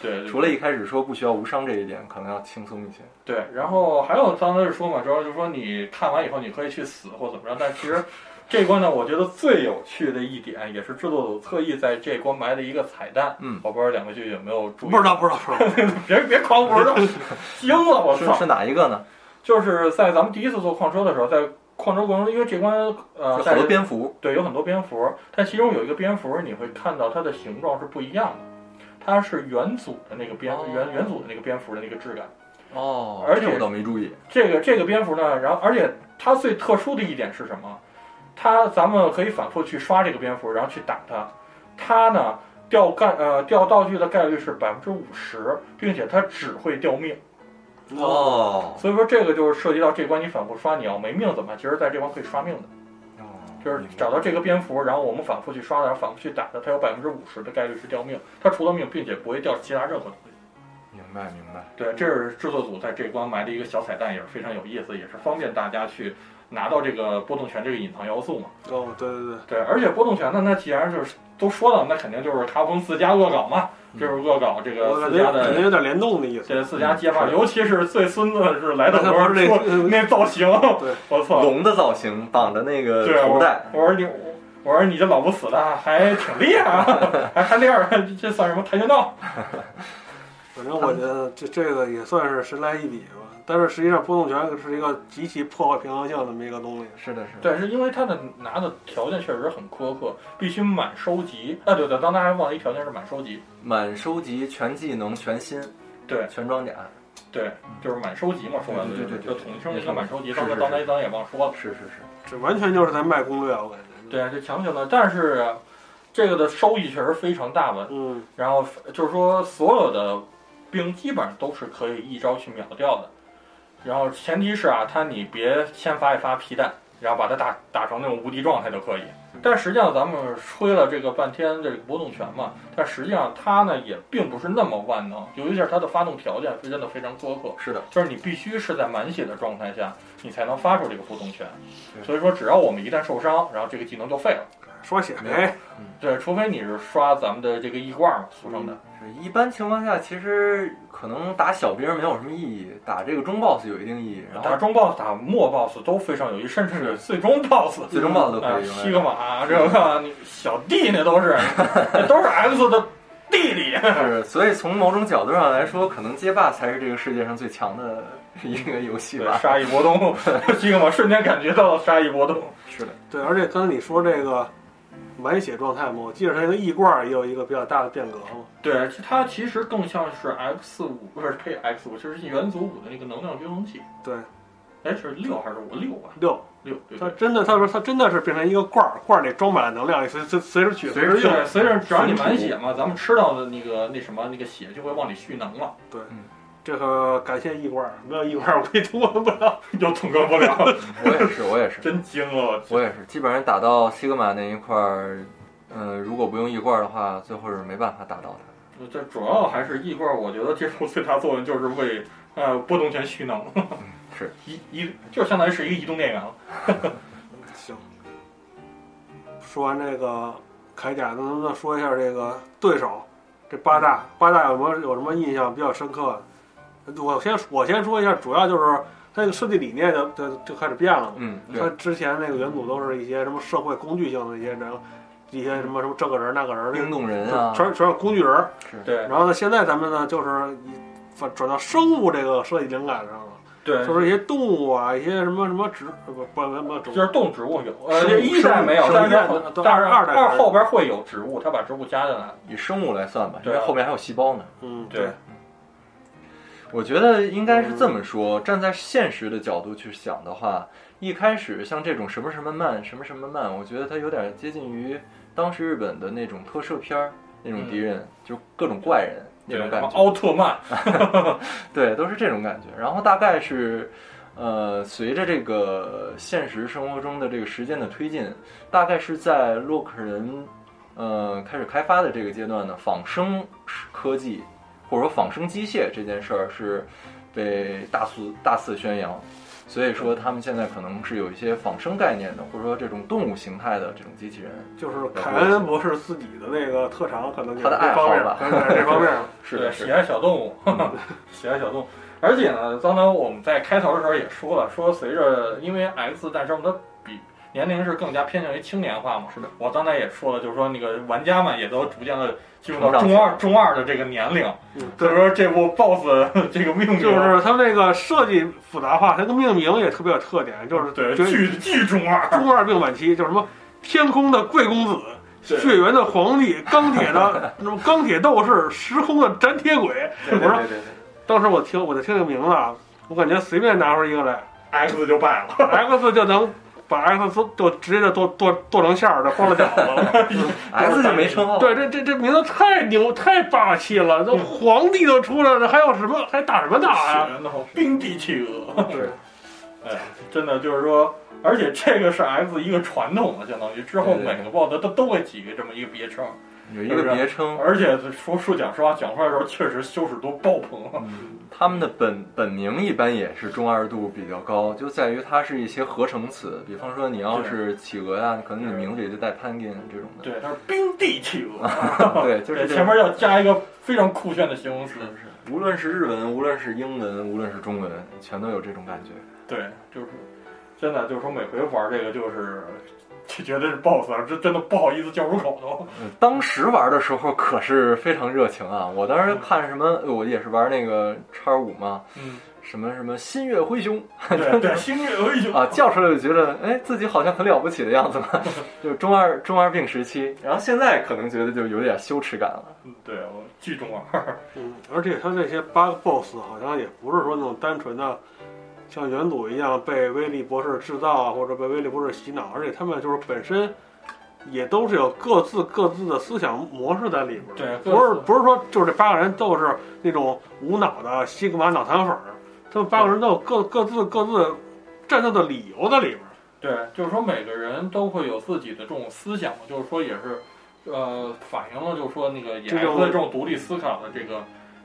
对，除了一开始说不需要无伤这一点，可能要轻松一些。对，然后还有刚才是说嘛，主要就是说你看完以后你可以去死或怎么着，但其实这一关呢，我觉得最有趣的一点，也是制作组特意在这关埋的一个彩蛋。嗯，我不知道两位剧有没有注意？不知道，不知道，不知道。别别狂不知道，惊了，我操！是是哪一个呢？就是在咱们第一次坐矿车的时候，在矿车过程中，因为这关呃，在有好多蝙蝠。对，有很多蝙蝠，但其中有一个蝙蝠，你会看到它的形状是不一样的，它是元祖的那个蝙哦元元祖的那个蝙蝠的那个质感。哦，而且这我倒没注意。这个这个蝙蝠呢，然后而且它最特殊的一点是什么？它咱们可以反复去刷这个蝙蝠，然后去打它。它呢掉干呃掉道具的概率是百分之五十，并且它只会掉命。哦，所以说这个就是涉及到这关你反复刷，你要没命怎么办？其实在这关可以刷命的，就是找到这个蝙蝠，然后我们反复去刷它，反复去打它，它有百分之五十的概率是掉命。它除了命，并且不会掉其他任何东西。明白明白。对，这是制作组在这关埋的一个小彩蛋，也是非常有意思，也是方便大家去拿到这个波动拳这个隐藏要素嘛。哦，对对对，对，而且波动拳呢，那既然就是都说了，那肯定就是卡普空自家恶搞嘛，就是恶搞这个自家的。肯定有点联动的意思。这自家街霸，尤其是最孙子是来的时候那那造型，对，我操！龙的造型绑着那个对，我头带，我说你，我说你这老不死的还挺厉害啊，还还练儿，这算什么跆拳道？反正我觉得这这个也算是神来一笔吧。但是实际上，波动拳是一个极其破坏平衡性的这么一个东西。是的，是的。对，是因为它的拿的条件确实很苛刻，必须满收集。啊，对对，刚才还忘了一条件是满收集。满收集全技能全新，对全装甲。对，就是满收集嘛，说白了对对对对就统称一个满收集。是是刚才刚才咱也忘说了。是是是。这完全就是在卖攻略，我感觉。对，这强行的，但是这个的收益确实非常大吧。嗯，然后就是说，所有的兵基本上都是可以一招去秒掉的。然后前提是啊，他你别先发一发皮蛋，然后把它打打成那种无敌状态就可以。但实际上咱们吹了这个半天这个波动拳嘛，但实际上它呢也并不是那么万能，尤其是它的发动条件是真的非常苛刻，是的，就是你必须是在满血的状态下，你才能发出这个波动拳。所以说，只要我们一旦受伤，然后这个技能就废了。刷血没有呗。对，除非你是刷咱们的这个一挂嘛，俗称的。是一般情况下，其实可能打小兵没有什么意义，打这个中 boss 有一定意义。然后打中 boss、打末 boss 都非常有意义，甚至是最终 boss，最终 boss 都可啊，以西格玛这个你小弟那都是，那都是 X 的弟弟。是，所以从某种角度上来说，可能街霸才是这个世界上最强的 一个游戏，吧。杀意波动，西格玛瞬间感觉到了杀意波动。是的，对，而且刚才你说这个满血状态嘛，我记得它那个易罐也有一个比较大的变革嘛。对，它其实更像是 X 五，不是 呸 X 五，就是元祖五的那个能量均衡器。对，哎，是六还是五？六啊，六，六。它真的，他说它真的是变成一个罐儿，罐儿里装满了能量，你随随随时取，随时用。对，随着只要你满血嘛，咱们吃到的那个那什么那个血就会往里蓄能嘛，这个感谢异罐儿，没有异罐儿我可以通关不了。又通关不了，我也是，我也是，真惊了。我也是。基本上打到西格玛那一块儿，嗯、如果不用一罐的话，最后是没办法打到它。这主要还是异罐，我觉得这种最大作用就是为呃波动拳蓄能，是移移就相当于是一个移动电源了。行，说完这个铠甲，能不能说一下这个对手？这八大八大有没有有什么印象比较深刻的？我先我先说一下，主要就是它这个设计理念就就就开始变了嘛。嗯，它，之前那个元祖都是一些什么社会工具性的一些人，一些什么什么这个人那个人，冰冻人啊，全全是工具人儿。是对然后呢，现在咱们呢就是以转转到生物这个设计灵感上了，对，就是一些动物啊，一些什么什么植呃不不不不就是动植物有，呃，一代没有，但是但是二代二后边会有植物，他把植物加进来。以生物来算吧，因为后面还有细胞呢。嗯对，我觉得应该是这么说，站在现实的角度去想的话，一开始像这种什么什么慢，什么什么慢，我觉得它有点接近于当时日本的那种特摄片儿那种敌人，就各种怪人那，种感觉。奥特曼，对，都是这种感觉。然后大概是，呃，随着这个现实生活中的这个时间的推进，大概是在洛克人，呃，开始开发的这个阶段呢，仿生科技或者说仿生机械这件事儿是被大肆大肆宣扬。所以说他们现在可能是有一些仿生概念的，或者说这种动物形态的这种机器人。就是凯恩博士自己的那个特长，可能就是他的爱好这方面吧这方面。对，是的，喜，爱小动物，喜爱小动物。而且呢，刚才我们在开头的时候也说了，说随着因为 X 诞生，它比年龄是更加偏向于青年化嘛。是的，我刚才也说了，就是说那个玩家们也都逐渐的进入到中二中二的这个年龄，嗯，所以，说这部 BOSS 这个命名就是他们那个设计复杂化，它的命名也特别有特点，就是对巨巨中二，中二病晚期，就是什么天空的贵公子。血缘的皇帝，钢铁的 那种钢铁斗士，时空的粘铁鬼。我说对。当时我听我就听这个名字啊，我感觉随便拿出一个来 X 就败了。，X 就能把 X 就直接就剁剁剁成馅儿的，光了饺子了。X 就没称号，对，这这这名字太牛太霸气了，这皇帝都出来了，还有什么还打什么打呀？冰帝企鹅，对，哎，真的就是说，而且这个是 X 一个传统的，相当于之后每个 BOSS 都都会起个这么一个别称，有一个别称。而且说说讲实话，讲出来的时候确实羞耻度爆棚。嗯，他们的本本名一般也是中二度比较高，就在于它是一些合成词，比方说你要是企鹅呀，可能你名字里就带 Penguin 这种的。对，它是冰帝企鹅，对，就是前面要加一个非常酷炫的形容词。无论是日文，无论是英文，无论是中文，全都有这种感觉。对，就是真的，就是说每回玩这个就是。就觉得是 BOSS，这真的不好意思叫出口都。嗯，当时玩的时候可是非常热情啊！我当时看什么，我也是玩那个叉五嘛，嗯，什么什么新月灰熊对 对，星月灰熊啊，叫出来就觉得哎自己好像很了不起的样子嘛，就是中二中二病时期。然后现在可能觉得就有点羞耻感了。嗯对我巨中二。嗯，而且他这些 bug boss 好像也不是说那种单纯的像元祖一样被威利博士制造啊，或者被威利博士洗脑，而且他们就是本身也都是有各自各自的思想模式在里边儿。对不是不是说就是这八个人都是那种无脑的西格玛脑残粉儿，他们八个人都有各各自各自战斗的理由在里边儿。对，就是说每个人都会有自己的这种思想，就是说也是，呃，反映了就是说那个也这种的这种独立思考的这个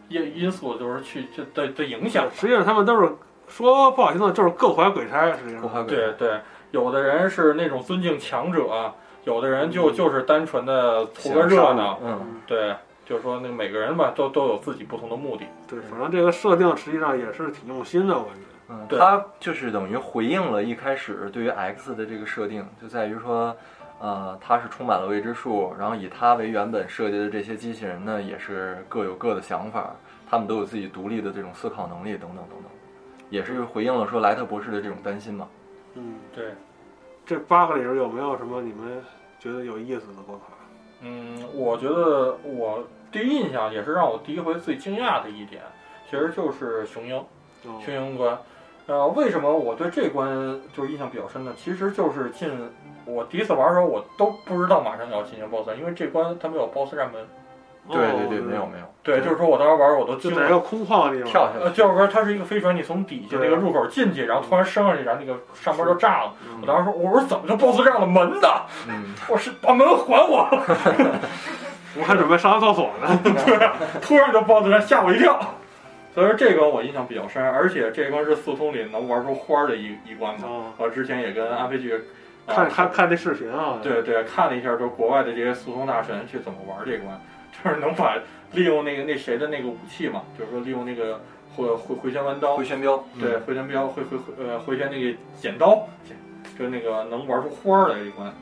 因因素，就是去这的的影响。实际上他们都是说不好听的，就是各怀鬼胎。实际上，对对，有的人是那种尊敬强者，有的人就就是单纯的图个热闹。嗯，对，就是说那每个人吧，都都有自己不同的目的。对，反正这个设定实际上也是挺用心的，我感觉。嗯，对它就是等于回应了一开始对于 X 的这个设定，就在于说，呃，它是充满了未知数，然后以它为原本设计的这些机器人呢，也是各有各的想法，他们都有自己独立的这种思考能力，等等等等，也是回应了说莱特博士的这种担心嘛。嗯，对，这八个里边有没有什么你们觉得有意思的关卡？嗯，我觉得我第一印象也是让我第一回最惊讶的一点，其实就是雄鹰。哦雄鹰关，呃，为什么我对这关就是印象比较深呢？其实就是进我第一次玩的时候，我都不知道马上要进行 BOSS，因为这关它没有 BOSS 战门。对对对，哦没有没有，对，就是说我当时玩我都惊了。就在一个空旷的地方呃，跳下来，就是说它是一个飞船，你从底下那个入口进去，然后突然升上去，然后那个上边就炸了。嗯我当时说，我说怎么就 BOSS 炸了门呢？嗯，我是把门还我！我还准备上厕所呢。突然就 BOSS 战，吓我一跳。所以说这关我印象比较深，而且这关是四通里能玩出花儿的一一关嘛。哦，我之前也跟安飞剧、啊看看看那视频啊，对对，看了一下，就是国外的这些速通大神去怎么玩这关，就是能把利用那个那谁的那个武器嘛，就是说利用那个回回回旋弯刀回，旋镖，对，回旋镖，回回回呃回旋那个剪刀，剪就那个能玩出花儿来一关。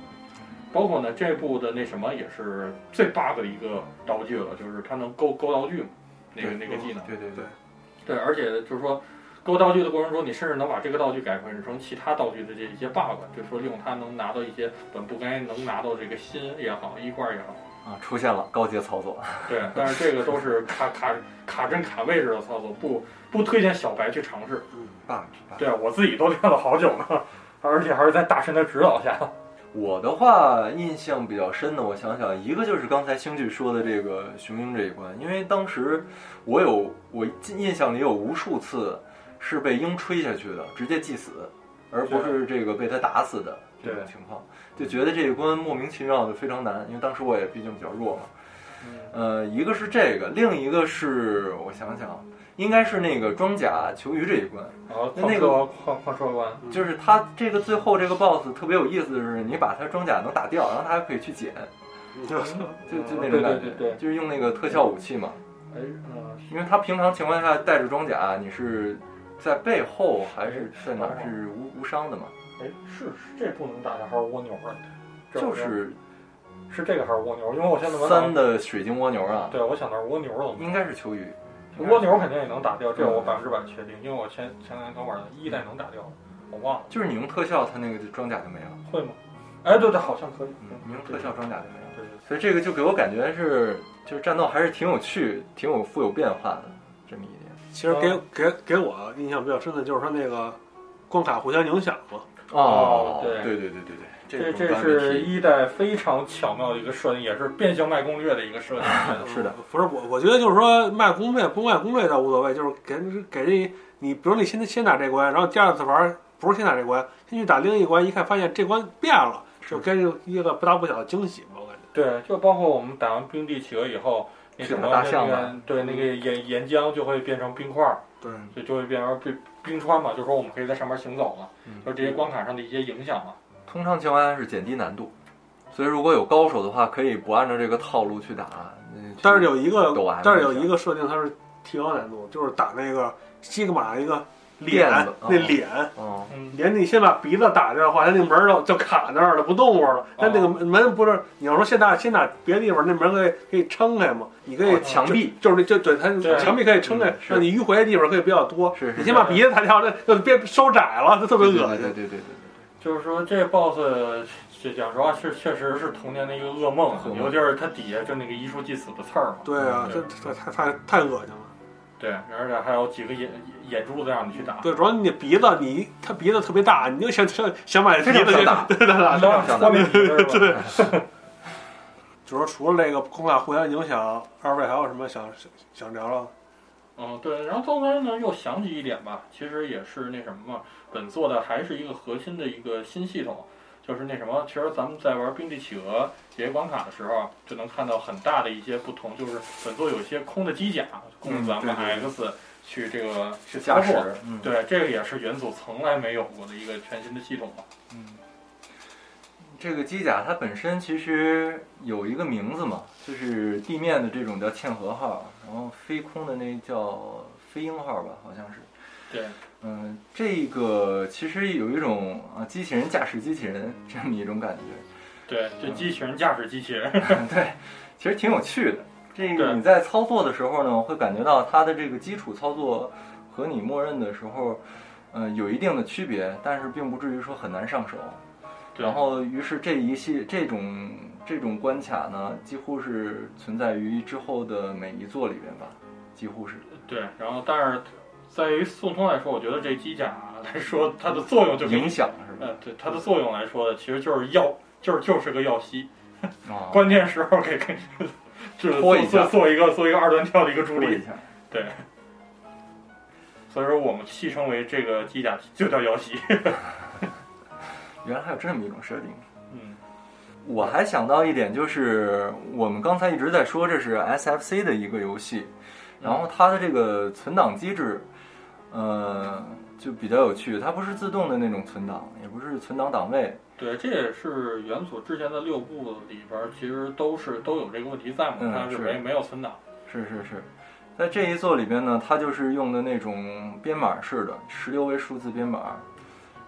包括呢，这部的那什么也是最 bug 的一个道具了，就是它能勾勾道具嘛，那个那个技能。对对对，对，而且就是说，勾道具的过程中，你甚至能把这个道具改换成其他道具的这一些 bug，就是说利用它能拿到一些本不该能拿到这个心也好，一块儿也好。啊，出现了高阶操作，对，但是这个都是卡卡卡针卡位置的操作，不不推荐小白去尝试。嗯，bug bug。对我自己都练了好久呢，而且还是在大神的指导下。我的话印象比较深的，我想想，一个就是刚才星剧说的这个雄鹰这一关，因为当时我有我印象里有无数次是被鹰吹下去的，直接祭死，而不是这个被他打死的这种情况，就觉得这一关莫名其妙的非常难，因为当时我也毕竟比较弱嘛。呃，一个是这个，另一个是我想想，应该是那个装甲球鱼这一关，然后那个矿矿矿车关，就是它这个最后这个 BOSS 特别有意思的是，你把它装甲能打掉，然后它还可以去捡，就就那种感觉，就是用那个特效武器嘛。哎，嗯，因为它平常情况下带着装甲，你是在背后还是在哪儿是无无伤的嘛？哎，是是这不能打掉还是蜗牛啊？就是是这个还是蜗牛？因为我现在三，的水晶蜗牛啊，对我想的是蜗牛了。应该是球鱼。蜗牛肯定也能打掉，这个我百分之百确定，因为我前前两天刚玩的一代能打掉，我忘了就是你用特效，它那个装甲就没了。会吗？哎，对对，好像可以。嗯，你用特效装甲就没了。对对所以这个就给我感觉是，就是战斗还是挺有趣、挺有富有变化的这么一点。其实给给给我印象比较深的就是它那个关卡互相影响嘛。哦对。对对对对对，这这是一代非常巧妙的一个设定，也是变相卖攻略的一个设定。是的，不是我，我觉得就是说卖攻略不卖攻略倒无所谓，就是给给这你，比如你先先打这关，然后第二次玩不是先打这关，先去打另一关，一看发现这关变了，就给你一个不大不小的惊喜吧，我感觉。对，就包括我们打完冰地企鹅以后，那什么大象那嘛个对那个岩岩浆就会变成冰块儿，对，就就会变成冰冰川嘛，就是说我们可以在上面行走嘛，嗯就这些关卡上的一些影响嘛。通常情况下是减低难度，所以如果有高手的话，可以不按照这个套路去打。嗯但是有一个但是有一个设定它是提高难度，就是打那个西格玛一个脸，那脸。哦，嗯，连你先把鼻子打掉的话，它那个门儿就就卡那儿了，不动会了。但那个哦门不是你要说先打先打别的地方，那门可以可以撑开嘛？你可以哦墙壁就就是那就对它墙壁可以撑开让你迂回的地方可以比较多。是是你先把鼻子打掉，那就变收窄了，就特别恶心。对对对对对对就是说这 boss，这讲实话是确实是童年的一个噩梦，尤其是它底下就那个一书祭死的刺儿嘛。对啊，这对这太太太恶心了。对，而且还有几个眼眼珠子让你去打。对，主要你鼻子，你他鼻子特别大，你就想想想把鼻子给打对对 对，然后想戳那鼻子是吧？就是说除了这个空卡互相影响，二位还有什么想想想聊聊？嗯，对，然后后来呢又想起一点吧，其实也是那什么嘛，本作的还是一个核心的一个新系统，就是那什么，其实咱们在玩冰地企鹅这些关卡的时候，就能看到很大的一些不同，就是本作有一些空的机甲供咱们 X 去这个去操驾驶作。，嗯，对，这个也是元祖从来没有过的一个全新的系统嘛。嗯，这个机甲它本身其实有一个名字嘛，就是地面的这种叫嵌合号，然后飞空的那叫飞鹰号吧，好像是。对，嗯，这个其实有一种啊机器人驾驶机器人这么一种感觉。对，就机器人驾驶机器人。对，其实挺有趣的。这个你在操作的时候呢，会感觉到它的这个基础操作和你默认的时候，呃，有一定的区别，但是并不至于说很难上手。然后，于是这一系这种这种关卡呢，几乎是存在于之后的每一座里边吧，几乎是。对，然后但是在于宋通来说，我觉得这机甲来说，它的作用就给影响是吧？呃，对它的作用来说，其实就是药，就是就是个药吸，啊，关键时候给给，就是做拖一下做做一个做一个二段跳的一个助力。对。所以说我们戏称为这个机甲就叫药吸。原来还有这么一种设定。嗯，我还想到一点，就是我们刚才一直在说这是 SFC 的一个游戏，然后它的这个存档机制，呃，就比较有趣。它不是自动的那种存档，也不是存档档位，对，这也是元祖之前的六部里边其实都是都有这个问题在嘛，它是没没有存档。是是是。在这一座里边呢，它就是用的那种编码式的十六位数字编码。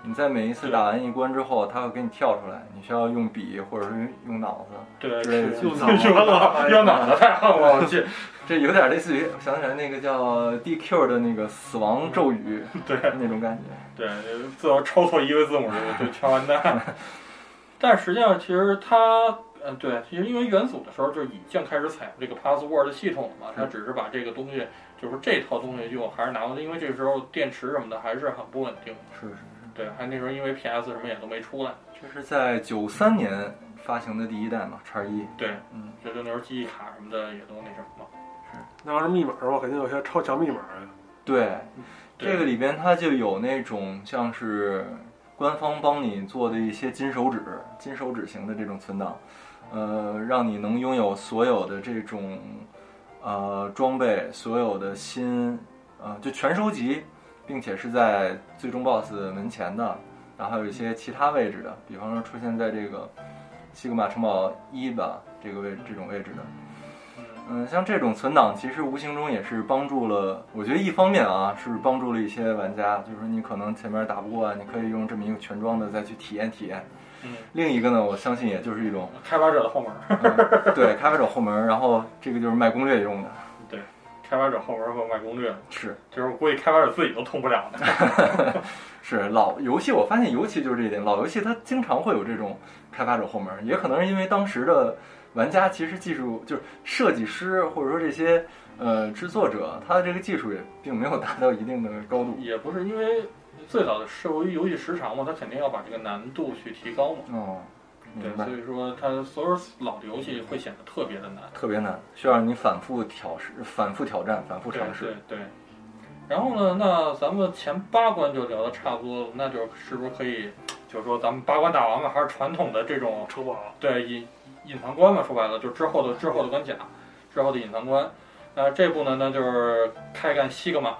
你在每一次打完一关之后，它会给你跳出来，你需要用笔或者是用 用脑子。对，之类的用脑子用脑子太横了，我去。这有点类似于，我想起来那个叫 DQ 的那个死亡咒语 对那种感觉。对，最后抽错一个字母就就全完蛋。但实际上，其实它，嗯，对，其实因为元祖的时候就已经开始采用这个 password 系统了嘛，它只是把这个东西，就是这套东西就还是拿过来，因为这时候电池什么的还是很不稳定。是是。对，还那时候因为 PS 什么也都没出来。这是在九三年发行的第一代嘛，叉一。对，嗯，就就那时候记忆卡什么的也都那什么嘛。那要是密码的话，肯定有些超强密码呀。对，对这个里边它就有那种像是官方帮你做的一些金手指、金手指型的这种存档。呃，让你能拥有所有的这种呃装备，所有的新呃就全收集，并且是在最终 BOSS 门前的，然后还有一些其他位置的，比方说出现在这个西格玛城堡一吧这个位这种位置的。嗯，像这种存档，其实无形中也是帮助了。我觉得一方面啊，是帮助了一些玩家，就是说你可能前面打不过，你可以用这么一个全装的再去体验体验。嗯，另一个呢，我相信也就是一种，开发者的后门，嗯、对，开发者后门，然后这个就是卖攻略用的。对，开发者后门和卖攻略是，就是估计开发者自己都通不了的。是老游戏，我发现尤其就是这一点，老游戏它经常会有这种开发者后门，也可能是因为当时的。玩家其实技术就是设计师或者说这些呃制作者，他的这个技术也并没有达到一定的高度。也不是因为最早的由于游戏时长嘛，他肯定要把这个难度去提高嘛。哦，对，所以说它所有老的游戏会显得特别的难，特别难，需要你反复挑试、反复挑战、反复尝试。对对。然后呢，那咱们前八关就聊的差不多了，那就是不是可以，就是说咱们八关打完了，还是传统的这种城堡？对，隐隐藏关嘛，说白了就之后的之后的关卡，之后的隐藏关。那，这部呢，那就是开干西格玛。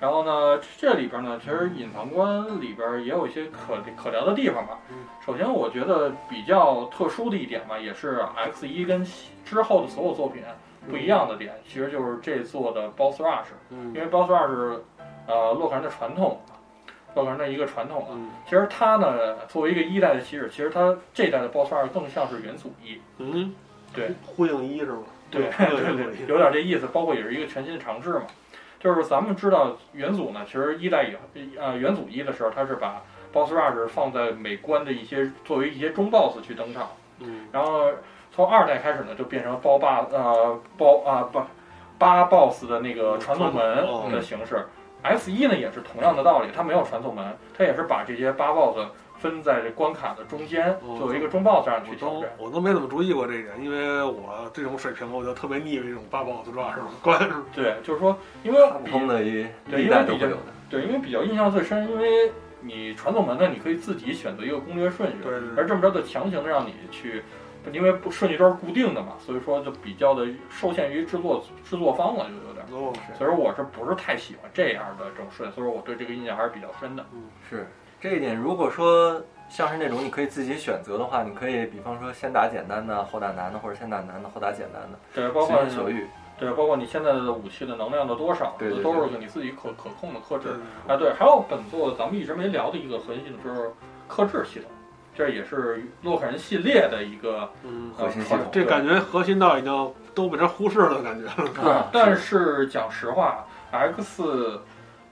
然后呢，这里边呢，其实隐藏关里边也有一些可可聊的地方吧。首先，我觉得比较特殊的一点吧，也是 X 一跟之后的所有作品不一样的点，其实就是这座的 Boss Rush。因为 Boss Rush，呃，洛克人的传统。洛克人的一个传统啊，其实它呢，作为一个一代的骑士，其实它这一代的 BOSS Rush 更像是元祖一，嗯，对，呼应一是吗？对 对对，有点这意思。包括也是一个全新的尝试嘛。就是咱们知道元祖呢，其实一代以呃元祖一的时候，他是把 BOSS rush 放在美观的一些作为一些中 BOSS 去登场，嗯，然后从二代开始呢，就变成包霸呃包啊不八 BOSS 的那个传送门的形式。S 一呢也是同样的道理，它没有传送门，它也是把这些八 BOSS 分在这关卡的中间，作为一个中 BOSS 上去挑战。我都没怎么注意过这一点，因为我这种水平，我就特别腻这种八 BOSS 抓是吧？关对，就是说，因为普通的一对，因为比较对，因为比较印象最深，因为你传送门呢，你可以自己选择一个攻略顺序，对，而这么着就强行的让你去。因为不顺序都是固定的嘛，所以说就比较的受限于制作制作方了，就有点。哦。所以说我是不是太喜欢这样的这种顺，所以说我对这个印象还是比较深的。嗯，是这一点。如果说像是那种你可以自己选择的话，你可以比方说先打简单的，后打难的，或者先打难的，后打简单的。对，包括所欲。对，包括你现在的武器的能量的多少，对都是你自己可可控的克制。啊，对，还有本作咱们一直没聊的一个核心就是克制系统。这也是洛克人系列的一个嗯核心系统，这感觉核心到已经都被人忽视了感觉。对，但是讲实话，X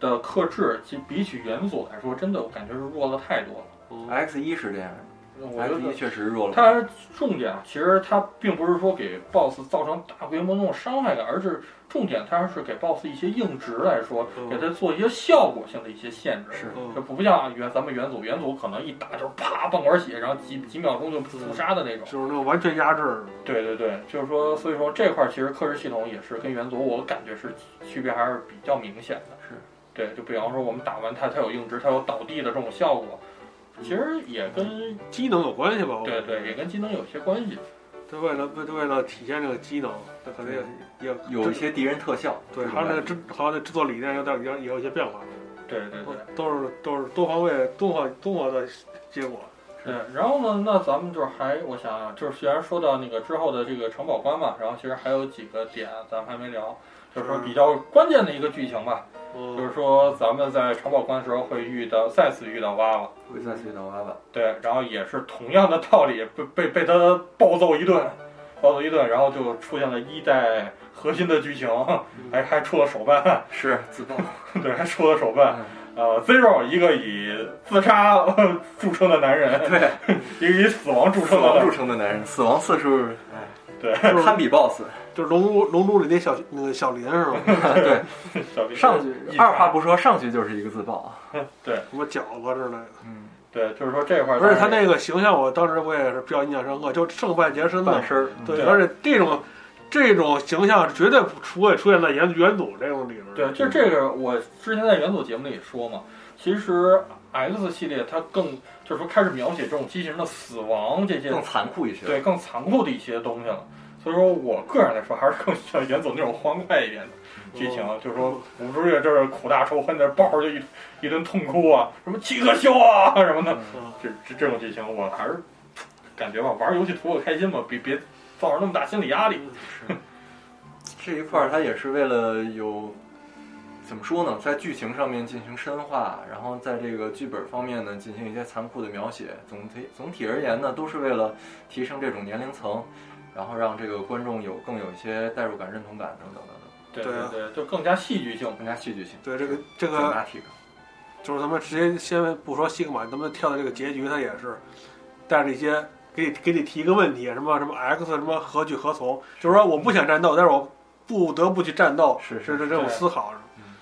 的克制其比起元祖来说，真的我感觉是弱了太多了。X 一是这样。我觉得确实弱了。它重点其实它并不是说给 BOSS 造成大规模那种伤害感，而是重点它是给 BOSS 一些硬值来说，给它做一些效果性的一些限制。是，就不像原咱们元祖，元祖可能一打就是啪半管血，然后几几秒钟就自杀的那种，就是那种完全压制。对对对，就是说，所以说这块其实克制系统也是跟元祖我感觉是区别还是比较明显的。是，对，就比方说我们打完它，它有硬直，它有倒地的这种效果。其实也跟机能有关系吧？对对，也跟机能有些关系。他为了为为了体现这个机能，它可能也有一些敌人特效。对，还有那个制，还有那制作理念有点也也有一些变化。对对对，都是都是多方位综合综合的结果。对，然后呢，那咱们就是还我想啊，就是虽然说到那个之后的这个城堡关嘛，然后其实还有几个点咱们还没聊，就是说比较关键的一个剧情吧。就是说，咱们在城堡关的时候会遇到，再次遇到娃娃，会再次遇到娃娃。对，然后也是同样的道理，被被被他暴揍一顿，暴揍一顿，然后就出现了一代核心的剧情，还还出了手办，是自爆，对，还出了手办。呃，Zero 一个以自杀 著称的男人，对，一个以死亡著称的著称的男人，死亡次数，哎，对，堪比 BOSS。就是龙珠龙珠里那小那个小林是吧？对，小林上去二话不说上去就是一个自爆，对，什么饺子之类的。嗯，对，就是说这块儿，而且他那个形象，我当时我也是比较印象深刻，就剩半截身子，半身对，而且这种这种形象绝对不会出现在元元祖这种里面。对，就这个我之前在元祖节目里说嘛，其实 X 系列它更就是说开始描写这种机器人的死亡这些更残酷一些。对更残酷的一些东西了。所以说我个人来说，还是更喜欢元祖那种欢快一点的剧情，就是说五十月这是苦大仇恨的，抱着就一一顿痛哭啊，什么七个秀啊什么的，嗯这这这种剧情我还是感觉吧，玩游戏图个开心嘛，别别造成那么大心理压力。这一块儿它也是为了有怎么说呢，在剧情上面进行深化，然后在这个剧本方面呢进行一些残酷的描写。总体总体而言呢，都是为了提升这种年龄层，然后让这个观众有更有一些代入感、认同感等等等等，对对啊对，就更加戏剧性。更加戏剧性。对这个这个就是咱们直接先不说西格玛，咱们跳到这个结局，它也是带着一些给你给你提一个问题，什么什么 X 什么何去何从，就是说我不想战斗，但是我不得不去战斗，是是这这种思考。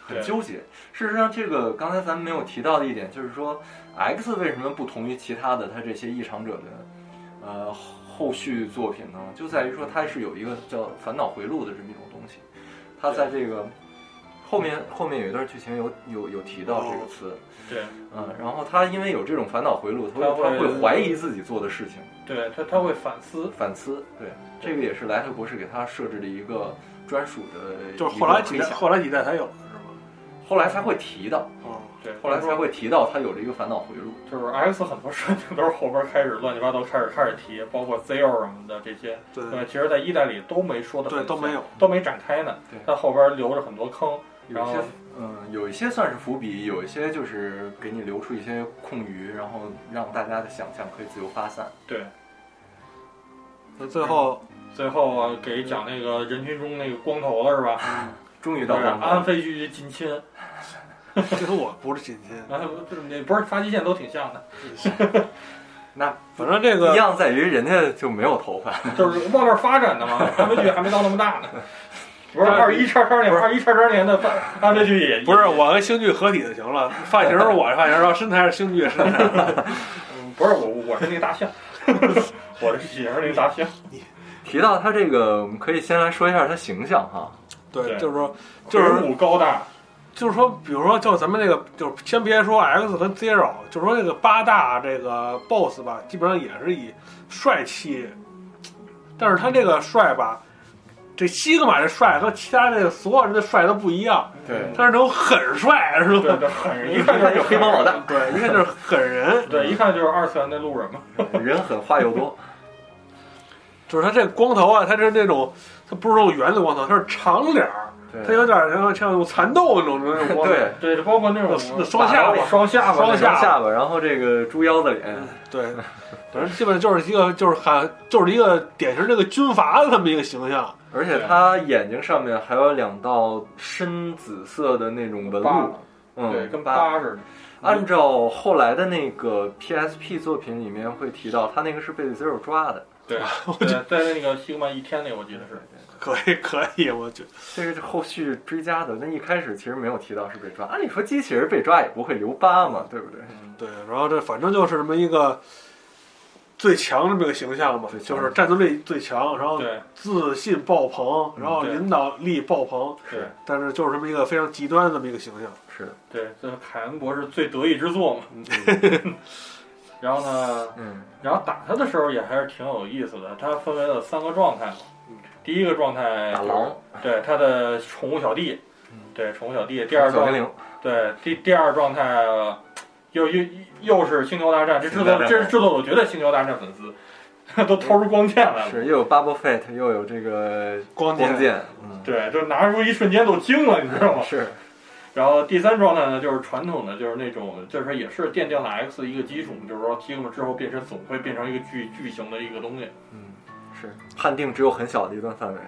很纠结。事实上，这个刚才咱们没有提到的一点，就是说，X 为什么不同于其他的他这些异常者的呃后续作品呢？就在于说它是有一个叫烦恼回路的这么一种东西。它在这个后面后面有一段剧情有有有提到这个词，对嗯，然后他因为有这种烦恼回路，他他会会他会怀疑自己做的事情，对，他他会反思。反思。对，这个也是莱特博士给他设置的一个专属的，就是后来几代，代，后来几代才有的是吗？后来才会提到。哦，对，后来才会提到他有这个烦恼回路。就是 X 很多设定都是后边开始乱七八糟开始开始提，包括 Zero 什么的这些，对对，其实在一代里都没说的，对都没有，都没展开呢对，但后边留着很多坑，有一些然后嗯，有一些算是伏笔，有一些就是给你留出一些空余，然后让大家的想象可以自由发散。对，那最后最后啊给讲那个人群中那个光头了是吧？终于到了安非去近亲，这 跟我不是亲亲，然后就是那不是发际线都挺像的，那反正这个一个样在于人家就没有头发，就是往那儿发展的嘛，安非去还没到那么大呢。不是二一叉叉年，二一叉叉年的安非去也不是我跟星剧合体就行了，发型是我的发型，然后身材是星剧的身材。嗯不是我，我是那个大象，我的体型是那个大象。提到他这个，我们可以先来说一下他形象哈。对，就是说，就是高大，就是说，比如说，就咱们那个，就是先别说 X 和 Zero，就是说那个八大这个 BOSS 吧，基本上也是以帅气，但是他这个帅吧，这西格玛这帅和其他这个所有人的帅都不一样，对。他是那种狠帅，是吧？对，狠人，一看就是黑帮老大，对，一看就是狠人，对，一看就是二次元的路人嘛。人狠话又多，就是他这光头啊，他是那种，他不是那种圆的光头，他是长脸儿，他有点像像蚕豆那种那种光，对，对，包括那种双下巴双下巴，双下巴下巴，然后这个猪腰子脸，对，反正基本就是一个就是喊就是一个典型这个军阀的这么一个形象。而且他眼睛上面还有两道深紫色的那种纹路，，嗯，对，跟疤疤似的。按照后来的那个 PSP 作品里面会提到，他那个是被 Zero 抓的，对，对，在那个西格玛一天里，我记得是。可以可以，我觉得这个是后续追加的。那一开始其实没有提到是被抓，按理说机器人被抓也不会留疤嘛，对不对？对。然后这反正就是这么一个最强这么一个形象嘛就是战斗力最强，然后对自信爆棚，然后领导力爆棚，对但是就是这么一个非常极端的这么一个形象。是的，对，这是凯恩博士最得意之作嘛。然后呢，嗯，然后打他的时候也还是挺有意思的。它分为了三个状态嘛。第一个状态打狼，对他的宠物小弟嗯，对宠物小弟。第二状态，对第第二状态呃又又又是星球大战，这制作这是制作组绝对星球大战粉丝，都掏出光剑来了。是又有 Bubble Fate，又有这个光剑，光剑，嗯，对，就拿出一瞬间都惊了，你知道吗？是，然后第三状态呢，就是传统的，就是那种，就是也是奠定了 X 一个基础，就是说 t 了之后变身总会变成一个巨巨型的一个东西。嗯，是判定只有很小的一段范围，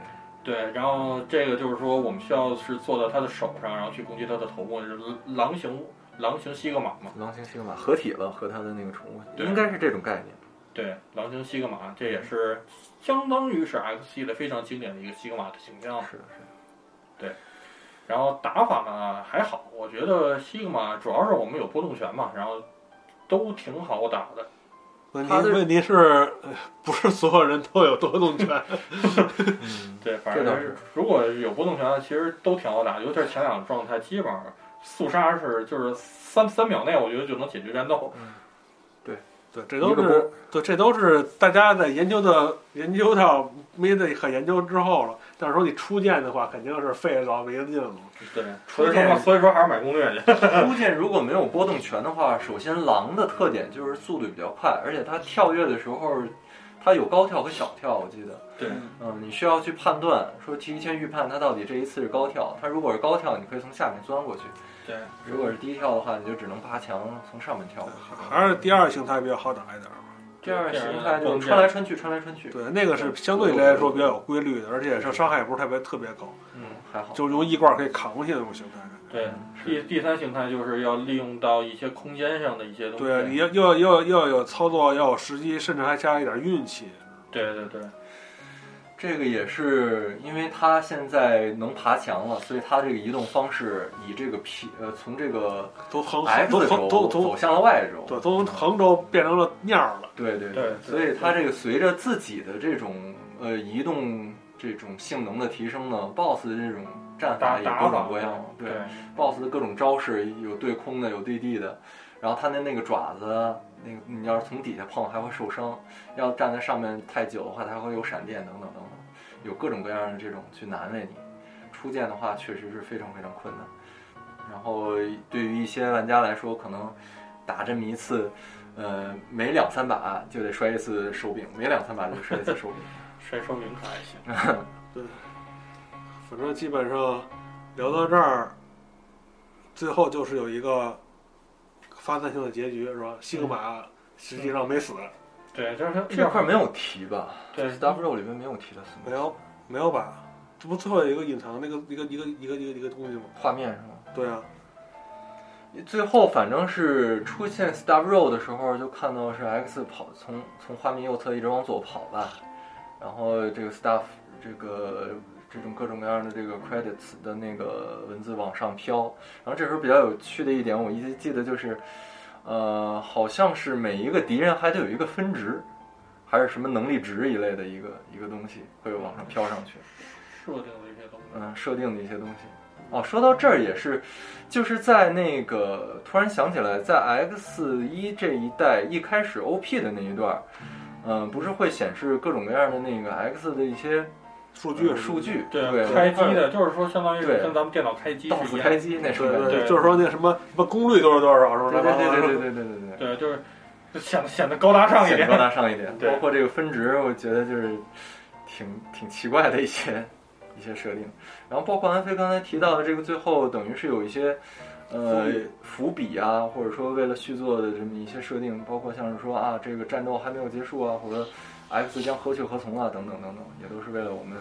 对，然后这个就是说我们需要是坐到他的手上，然后去攻击他的头部，就是狼形狼形西格玛嘛。狼形西格玛合体了，和他的那个宠物，应该是这种概念。对，狼形西格玛，这也是相当于是 X 系列非常经典的一个西格玛的形象。是的，是的，然后打法呢还好，我觉得西格玛主要是我们有波动拳嘛，然后都挺好打的。问题他的问题是，呃不是所有人都有多动权。嗯，对，反正是正如果有波动拳，其实都挺好打，尤其是前两个状态，基本上速杀是就是三三秒内，我觉得就能解决战斗。对对，这都是对，这都是大家在研究的研究到没得可研究之后了。但是说你初见的话，肯定是费老没劲了。对，所以说，所以说还是买攻略去。初见如果没有波动拳的话，首先狼的特点就是速度比较快，而且它跳跃的时候，它有高跳和小跳，我记得。对，嗯，你需要去判断，说提前预判它到底这一次是高跳。它如果是高跳，你可以从下面钻过去；对，如果是低跳的话，你就只能爬墙从上面跳过去。还是第二形态比较好打一点吧。这样形态就穿来穿去，穿来穿去。对，那个是相对来说比较有规律的，而且是伤害也不是特别特别高，嗯，还好。就是用易罐可以扛过去那种形态。对，第第三形态就是要利用到一些空间上的一些东西。对，你要要要要有操作，要有时机，甚至还加一点运气。对对对，这个也是因为它现在能爬墙了，所以它这个移动方式以这个 P 呃从这个都横都轴横都从走向了外轴，对，从横轴变成了面儿了。对对对。所以它这个随着自己的这种呃移动这种性能的提升呢，BOSS 的这种战法也各种各样，对。对。BOSS 的各种招式有对空的，有对地的，然后它的那个爪子，那个你要是从底下碰还会受伤，要站在上面太久的话，它会有闪电等等等等，有各种各样的这种去难为你。初见的话确实是非常非常困难，然后对于一些玩家来说，可能打这么一次，呃，每两三把就得摔一次手柄，每两三把就摔一次手柄。摔手柄可还行。对反正基本上聊到这儿，最后就是有一个发散性的结局，是吧？西格玛实际上没死，对，就是这块没有提吧？对 Stuff Row 里面没有提他死没有没有吧？这不最后有一个隐藏那个一个一个一个一个一个东西吗？画面是吗？对啊，最后反正是出现 Stuff Row 的时候，就看到是 X 跑从从画面右侧一直往左跑吧，然后这个 Stuff 这个这种各种各样的这个 credits 的那个文字往上飘，然后这时候比较有趣的一点，我一直记得就是，呃，好像是每一个敌人还得有一个分值，还是什么能力值一类的一个一个东西会往上飘上去。设定的一些东西。嗯，设定的一些东西。哦，说到这儿也是，就是在那个突然想起来，在 X 一这一代一开始 OP 的那一段儿，嗯、不是会显示各种各样的那个 X 的一些数据呃数据，对，开机的，就是说相当于跟咱们电脑开机到是一样的。此开机那时候，对就是说那什么什么功率多少多少，是吧？对对对对对对对对对。就是显得显得高大上一点高。大上一点，对包括这个分值，我觉得就是挺挺奇怪的一些一些设定。然后包括安飞刚才提到的这个，最后等于是有一些呃伏笔啊，或者说为了续作的这么一些设定，包括像是说啊这个战斗还没有结束啊，或者 X 将何去何从啊，等等等等，也都是为了我们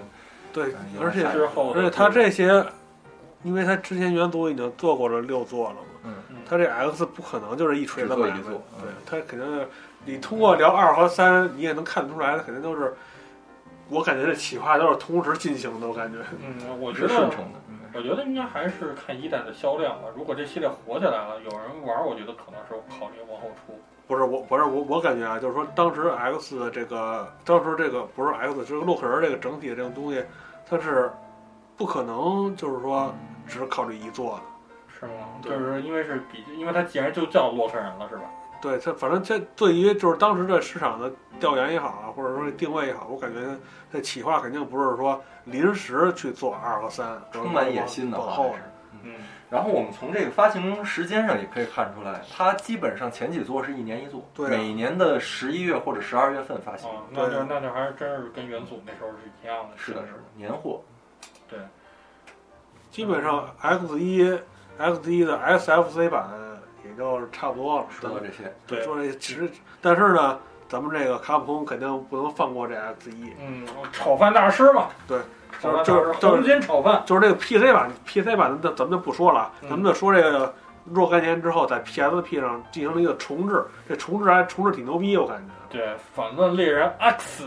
对嗯，而且之后的而且他这些，因为他之前元祖已经做过了六座了嘛，嗯他这 X 不可能就是一锤子买卖，做一座对嗯他肯定是你通过聊二和三，你也能看得出来，的肯定都是，我感觉这企划都是同时进行的，我感觉。嗯，我觉是顺得我觉得应该还是看一代的销量吧。如果这系列火起来了，有人玩，我觉得可能是考虑往后出。不是我，不是我，我感觉啊，就是说当时 X 的这个，当时这个不是 X，就是洛克人这个整体的这种东西，它是不可能就是说只考虑一座的。是吗？就是因为是比，因为它既然就叫洛克人了，是吧？对它，反正这对于就是当时的市场的调研也好啊，或者说定位也好，我感觉这企划肯定不是说临时去做二和三，充满野心的往后。嗯，然后我们从这个发行时间上也可以看出来，它基本上前几座是一年一座，对啊每年的十一月或者十二月份发行。哦，那就那就还是真是跟元祖那时候是一样的。是的，是的，年货。对基本上 X 一、X 一的 SFC 版也就差不多了。说到这些，对说这其实，但是呢，咱们这个卡普空肯定不能放过这 X 一，嗯，炒饭大师嘛，对，就是就是黄金炒饭。就是这个 PC 版，PC 版的咱们就不说了，嗯咱们就说这个若干年之后在 PSP 上进行了一个重置，这重置还重置挺牛逼，我感觉。对，反乱猎人 X，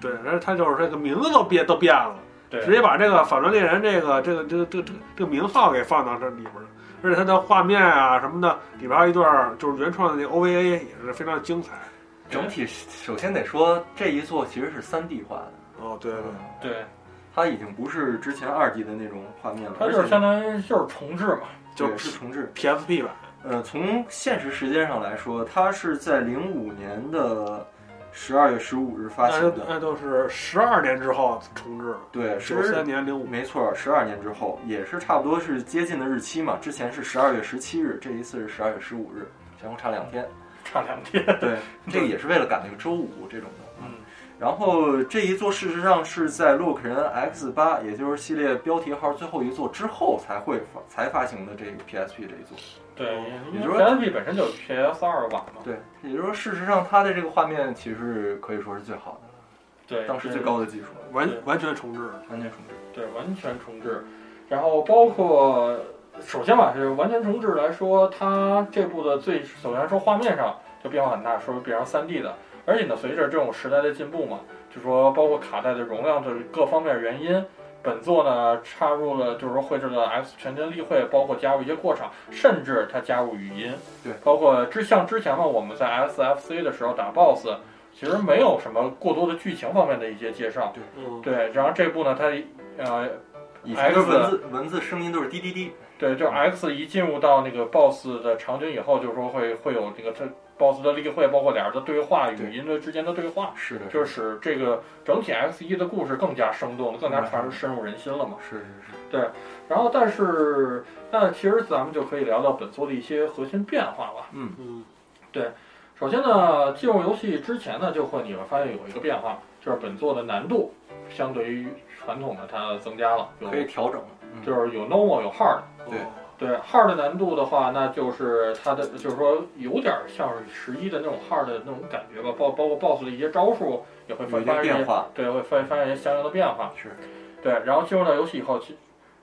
对，而且他就是这个名字都变都变了，对，直接把这个反乱猎人这个这个这个这个这个这个名号给放到这里边了，而且它的画面啊什么的里边还有一段就是原创的那 OVA 也是非常精彩。整体首先得说这一座其实是三 D 化的，哦，对对嗯对，它已经不是之前二 D 的那种画面了，它就是相当于就是重置嘛。就是是重置。PSP 版。呃，从现实时间上来说，它是在零五年的十二月十五日发行的。那都是十二年之后重置的，对，九十三年零五。没错，十二年之后也是差不多是接近的日期嘛。之前是十二月十七日，这一次是十二月十五日，前后差两天。差两天。对，这个也是为了赶那个周五这种的。嗯，然后这一座事实上是在洛克人 X 八，也就是系列标题号最后一座之后才会发才发行的这个 PSP 这一座。对，因为也就是说 PSP 本身就是 PS 二版嘛。对，也就是说，事实上它的这个画面其实可以说是最好的，对，当时最高的技术，完完全重置，完全重置。对，完全重置。然后包括，首先吧，是完全重置来说，它这部的最首先说画面上就变化很大，说变成三 D 的，而且呢，随着这种时代的进步嘛，就说包括卡带的容量的各方面原因。本作呢插入了，就是说绘制了 X 全真例会，包括加入一些过场，甚至它加入语音。对，包括之像之前嘛，我们在 SFC 的时候打 BOSS，其实没有什么过多的剧情方面的一些介绍。嗯，对，然后这部呢，它呃以前的 X 文字文字声音都是滴滴滴，对，就 X 一进入到那个 BOSS 的场景以后，就是说会会有这个这 BOSS 的例会，包括俩人的对话、语音的之间的对话，是的，就是使这个整体 X 一的故事更加生动，更加传嗯深入人心了嘛。是是是，对然后，但是那其实咱们就可以聊到本作的一些核心变化吧。嗯，嗯，对首先呢，进入游戏之前呢，就会你会发现有一个变化，就是本作的难度相对于传统的它增加了，有可以调整。嗯就是有 normal 有 hard。对对 hard 难度的话，那就是它的就是说有点像是十一的那种 hard 的那种感觉吧，包包括 boss 的一些招数也会发现一些定变化，对会发发现一些相应的变化。是对，然后进入到游戏以后，其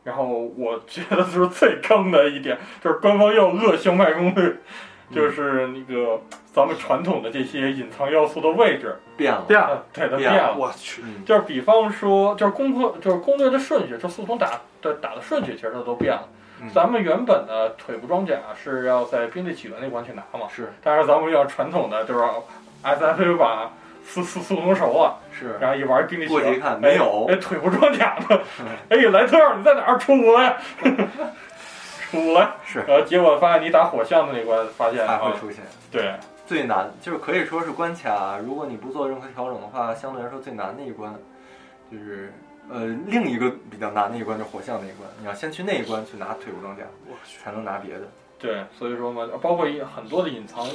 然后我觉得就是最坑的一点，就是官方要恶性卖攻略，就是那个咱们传统的这些隐藏要素的位置，变了。变了，呃对它变了。我去，嗯，就是比方说，就是攻克，就是攻略的顺序，就速通打的打的顺序，其实它都变了。嗯咱们原本的腿部装甲是要在兵力起源那关去拿嘛，是但是咱们要传统的就是 S F A 版速速速通熟了，是，然后一玩兵力起过去一，看没有哎，哎腿部装甲呢嗯？哎，莱特你在哪儿？出来，出来！是然后结果发现你打火象的那关，发现还会，出现。对最难就是可以说是关卡，如果你不做任何调整的话，相对来说最难的一关，就是呃另一个比较难的一关就是火象那一关，你要先去那一关去拿腿部装甲，才能拿别的。对，所以说嘛，包括一很多的隐藏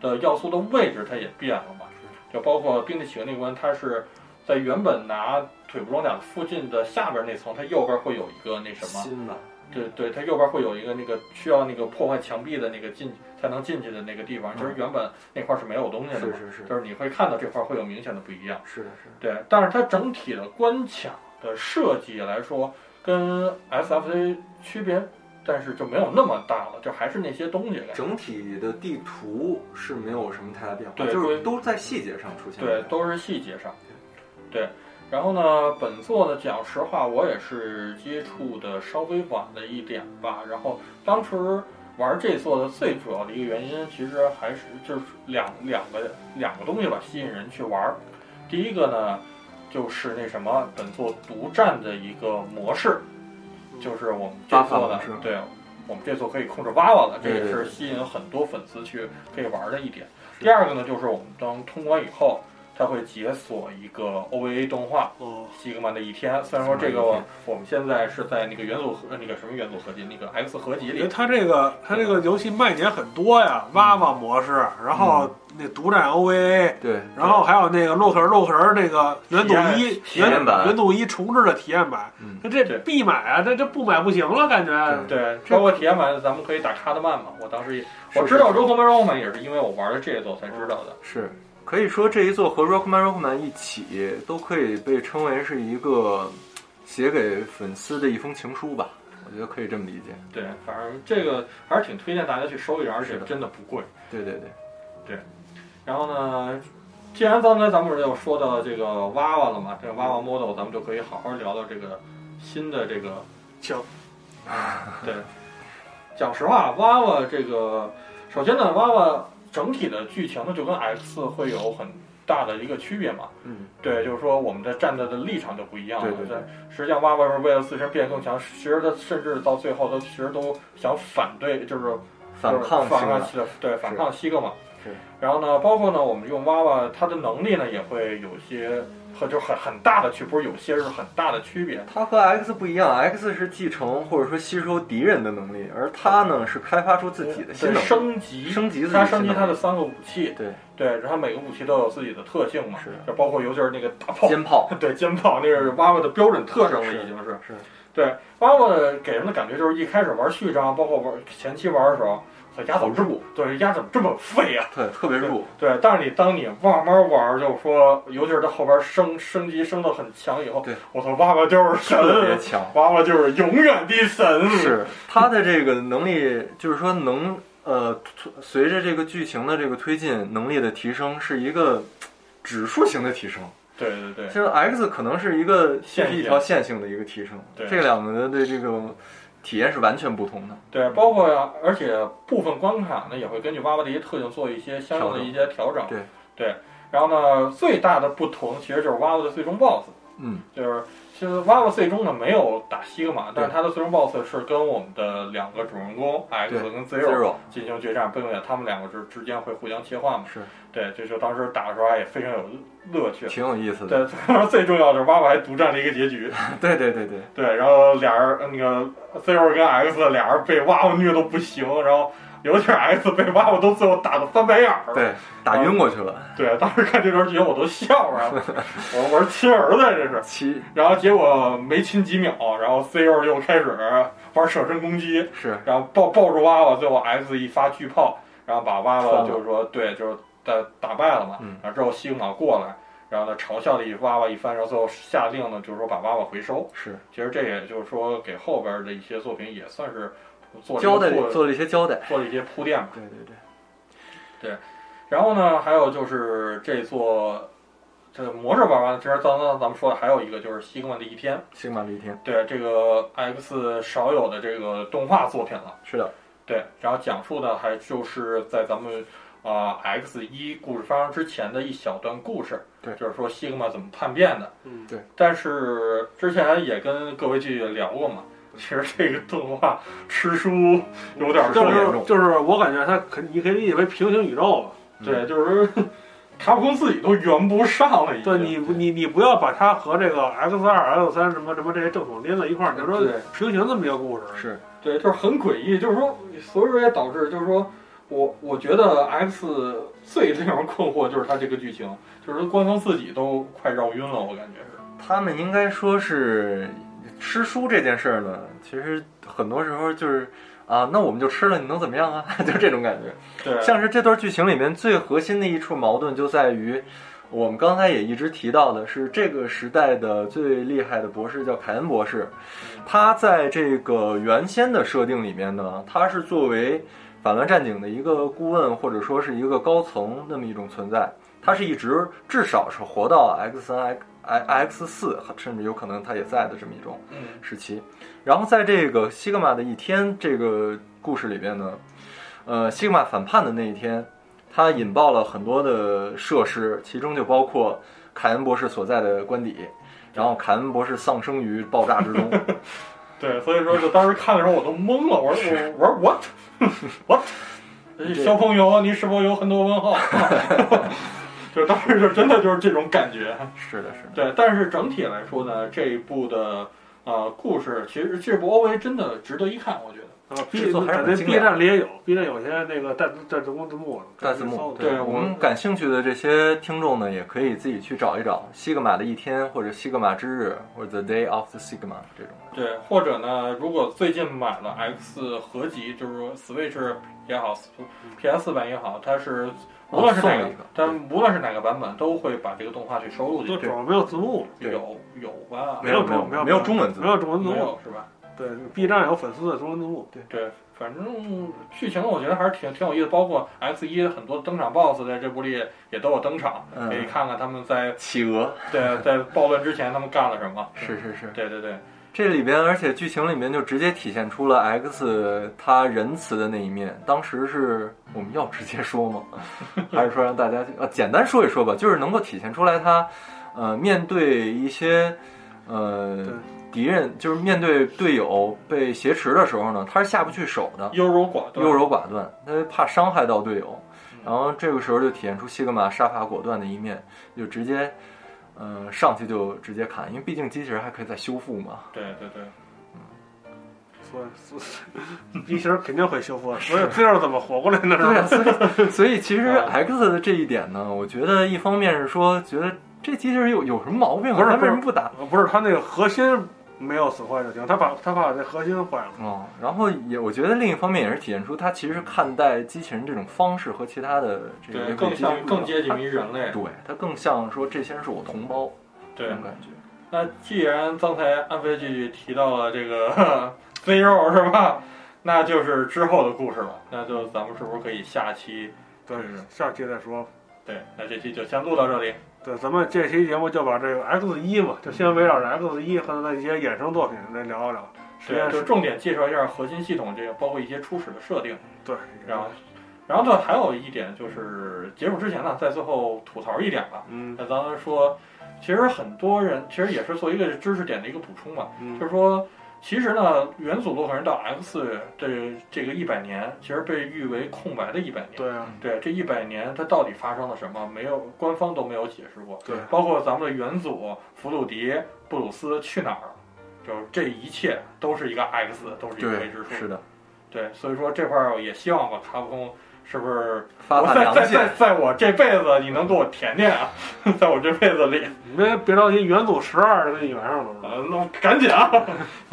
的要素的位置它也变了嘛，就包括兵器起源那关，它是在原本拿腿部装甲附近的下边那层，它右边会有一个那什么，新的，对对，它右边会有一个那个需要那个破坏墙壁的那个进才能进去的那个地方，就是原本那块是没有东西的嘛，是是是。就是你会看到这块会有明显的不一样。是的是。的，对，但是它整体的关卡的设计来说，跟 SFC 区别，但是就没有那么大了，就还是那些东西。整体的地图是没有什么太大变化，对就是都在细节上出现。对，，都是细节上。对，然后呢，本作呢，讲实话，我也是接触的稍微晚了一点吧。然后当时玩这作的最主要的一个原因，其实还是就是两两个两个东西吧，吸引人去玩儿。第一个呢，就是那什么，本作独占的一个模式，就是我们这巴法作呢模式，对。我们这座可以控制娃娃了，这也是吸引很多粉丝去可以玩的一点。第二个呢，就是我们当通关以后，它会解锁一个 OVA 动画哦，《西格玛的一天》。虽然说这个我们现在是在那个元素合那个什么元素合集那个 X 合集里，因为它这个它这个游戏卖点很多呀，娃娃模式，然后那独占 OVA，对，然后还有那个洛克人洛克人那个元祖一体验版元元祖一重置的体验版，嗯，那这必买啊，这这不买不行了，感觉。对，包括体验版咱们可以打卡德曼嘛。我当时也我知道是 Rockman Rockman 也是因为我玩了这一座才知道的。是可以说这一座和 Rockman Rockman 一起都可以被称为是一个写给粉丝的一封情书吧，我觉得可以这么理解。对，反正这个还是挺推荐大家去收一张，而且真的不贵。对对对，对然后呢，既然刚才咱们又说到这个娃娃了嘛，这个娃娃 model，咱们就可以好好聊聊这个新的这个行，对，讲实话，娃娃这个，首先呢，娃娃整体的剧情呢就跟 X 会有很大的一个区别嘛。嗯，对，就是说我们的站在的立场就不一样了。对对对实际上娃娃是为了自身变得更强，其实他甚至到最后，他其实都想反对，就是反抗反西格玛抗西对反抗西格玛。是。然后呢，包括呢，我们用娃娃，他的能力呢也会有些和就很很大的区，不是有些是很大的区别。它和 X 不一样，X 是继承或者说吸收敌人的能力，而它呢是开发出自己的新对能力，升级，升级它升级它的三个武器，对对，然后每个武器都有自己的特性嘛，是就包括尤其是那个大炮，尖炮，对尖炮，那是娃娃的标准特征了，已经是。是对，娃娃的给人的感觉就是一开始玩序章，包括玩前期玩的时候，这鸭怎么这么对鸭怎么这么废啊？对，特别弱，对，但是你当你慢慢玩，就是说，尤其是它后边升升级升到很强以后，对，我操，娃娃就是神，特别强。娃娃就是永远的神，是它的这个能力，就是说能呃，随着这个剧情的这个推进，能力的提升是一个指数型的提升。对对对，像 X 可能是一个是一条线性的一个提升，对这两个的这个体验是完全不同的。对，包括呀，而且部分关卡呢也会根据娃娃的一些特性做一些相应的一些调整。对对，然后呢，最大的不同其实就是娃娃的最终 BOSS，嗯，就是其实娃娃最终呢没有打西格玛，但是他的最终 BOSS 是跟我们的两个主人公 X 跟 Zero 进行决战，并且他们两个之之间会互相切换嘛。是对，这就当时打的时候也非常有乐趣。挺有意思的。对，当 时最重要的是娃娃还独占了一个结局。对对对对，对，然后俩人那个 Zero 跟 X 俩人被娃娃虐的不行，然后尤其是 X 被娃娃都最后打的翻白眼儿。对，打晕过去了。对，当时看这段剧情我都笑了，我我说亲儿子这是，亲然后结果没亲几秒，然后 Zero 又开始玩舍身攻击，是然后抱抱住娃娃，最后 X 一发巨炮，然后把娃娃就是说对，就是打打败了嘛。嗯然后之后西格玛过来，然后呢嘲笑了一娃娃一番，然后最后下令呢就是说把娃娃回收。是其实这也就是说给后边的一些作品也算是做交代做了一些交代。做了一些铺垫吧。对对对，对然后呢，还有就是这座这个模式玩完了，其实刚刚咱们说的还有一个就是西格玛的一天，西格玛的一天对这个 X 少有的这个动画作品了。是的，对，然后讲述的还就是在咱们啊、X 一故事发生之前的一小段故事，对就是说西格玛怎么叛变的。嗯，对。但是之前也跟各位剧也聊过嘛，其实这个动画吃书有点就重。是就是我感觉它可你可以理解为平行宇宙吧。对，就是 卡普空自己都圆不上了。对你你你不要把它和这个 X 二、X 三什么什么这些正统连在一块儿，就说对平行这么一个故事。是对，就是很诡异，就是说，所以说也导致，就是说我我觉得 X 最令人困惑就是它这个剧情，就是说官方自己都快绕晕了，我感觉是。他们应该说是吃书这件事儿呢，其实很多时候就是啊，那我们就吃了，你能怎么样啊？就这种感觉。对，像是这段剧情里面最核心的一处矛盾就在于，我们刚才也一直提到的是这个时代的最厉害的博士叫凯恩博士，他在这个原先的设定里面呢，他是作为反乱战警的一个顾问或者说是一个高层那么一种存在，他是一直至少是活到 X 三 X X 四，甚至有可能它也在的这么一种嗯，时期。然后在这个西格玛的一天这个故事里边呢，呃，西格玛反叛的那一天，它引爆了很多的设施，其中就包括凯恩博士所在的官邸，然后凯恩博士丧生于爆炸之中。对，所以说就当时看的时候我都懵了，我说我我说 what what，小朋友，你是否有很多问号？就当时就真的就是这种感觉。是的，是的，对，但是整体来说呢，这一部的呃故事，其实这部 OVA 真的值得一看，我觉得。啊，B 制作还是很在 B 站里也有，B 站有些那个带带字幕字幕，带字幕。搜对我们感兴趣的这些听众呢，也可以自己去找一找西格玛的一天，或者西格玛之日，或者 The Day of the Sigma 这种。对，或者呢，如果最近买了 X 合集，就是说 Switch 也好，PS 版也好，它是无论是哪个但无论是哪个版本，都会把这个动画去收录进去。就主要没有字幕，对有有吧？没有没有没有没有中文字没有中文字幕。是吧？对，B 站有粉丝的中文字幕。对对，反正剧情我觉得还是挺挺有意思，包括 X 一很多登场 BOSS 在这部里也都有登场，嗯可以看看他们在企鹅对在暴乱之前他们干了什么。是是是，对对对，这里边，而且剧情里面就直接体现出了 X 他仁慈的那一面。当时是我们要直接说吗？还是说让大家呃简单说一说吧？就是能够体现出来他，呃，面对一些呃敌人，就是面对队友被挟持的时候呢，他是下不去手的，优柔寡断，优柔寡断，他怕伤害到队友。然后这个时候就体现出西格玛杀伐果断的一面，就直接，呃，上去就直接砍，因为毕竟机器人还可以再修复嘛。对对对，所以所以 机器人肯定会修复，所以最后怎么活过来的？是对啊，所以 所以其实啊 X 的这一点呢，我觉得一方面是说，觉得这机器人有有什么毛病啊？不是他为什么不打？呃不是他那个核心没有损坏就行，他把他把这核心坏了。哦，然后也我觉得另一方面也是体现出他其实看待机器人这种方式和其他的这个对，更像更接近于于人类。对他更像说这些人是我同胞这，种感觉。那既然刚才安飞剧提到了这个 肥肉是吧？那就是之后的故事了。那就咱们是不是可以下期？对，下期再说。对，那这期就先录到这里。对，咱们这期节目就把这个 X 一嘛，就先围绕着 X 一和它的一些衍生作品来聊一聊。实对，就重点介绍一下核心系统，这个包括一些初始的设定。对，然后，然后呢，还有一点就是结束之前呢，在最后吐槽一点吧。嗯那咱们说，其实很多人其实也是做一个知识点的一个补充嘛，就嗯是说，其实呢，元祖洛克人到 X 这这个一百年，其实被誉为空白的一百年。对啊，对，这一百年它到底发生了什么？没有官方都没有解释过。对包括咱们的元祖弗鲁迪、布鲁斯去哪儿了，就是这一切都是一个 X，都是一个未知，数。是的，对，所以说这块儿也希望吧，卡普空是不是发我在在在发良心。在我这辈子你能给我填填啊，在我这辈子里，你别别着急，元祖十二给你圆上了。是吧呃，那赶紧啊，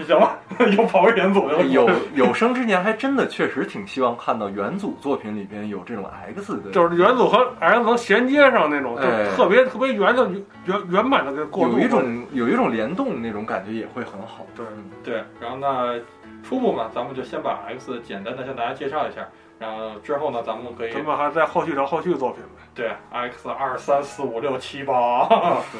行吧，又跑回元祖去了。有有生之年还真的确实挺希望看到元祖作品里边有这种 X 的，就是元祖和 X 能衔接上那种，就哎特别特别圆的圆圆满的给过渡。有一种有一种联动那种感觉也会很好。对对，然后那初步嘛，咱们就先把 X 简单的向大家介绍一下，然后之后呢，咱们可以咱们还在后续聊后续作品呗。对 X 二三四五六七八，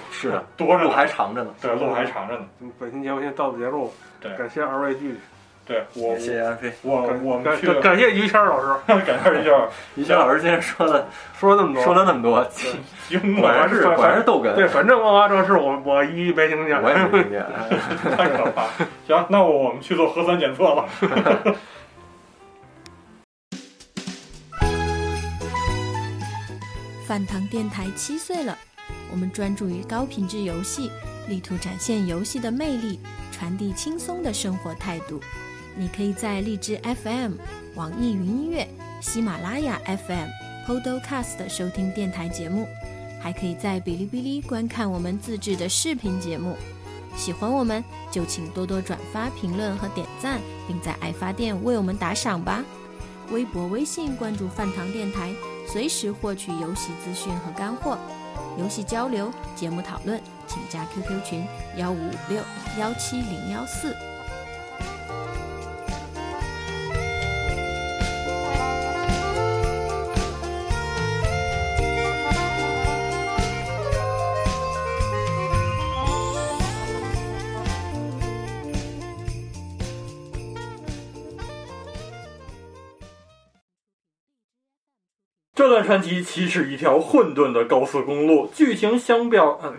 是 的，多着路还长着呢。对路还长着呢。嗯本期节目先到此结束，对感谢二位剧，对我谢谢安飞。我我们去感谢于谦老师 感谢于谦，于谦老师今天说了 说了那么多，说了那么多，果然是反果然是逗哏。对，反正万花正事我我一一没听见。我也没听见。太可怕。行，那我们去做核酸检测了。饭堂电台七岁了，我们专注于高品质游戏，力图展现游戏的魅力，传递轻松的生活态度。你可以在荔枝 FM、网易云音乐、喜马拉雅 FM、Podcast 收听电台节目，还可以在哔哩哔哩观看我们自制的视频节目。喜欢我们就请多多转发、评论和点赞，并在爱发电为我们打赏吧。微博、微信关注饭堂电台，随时获取游戏资讯和干货。游戏交流、节目讨论，请加 QQ 群幺五五六幺七零幺四。这段传奇其实一条混沌的高速公路，剧情相标，嗯，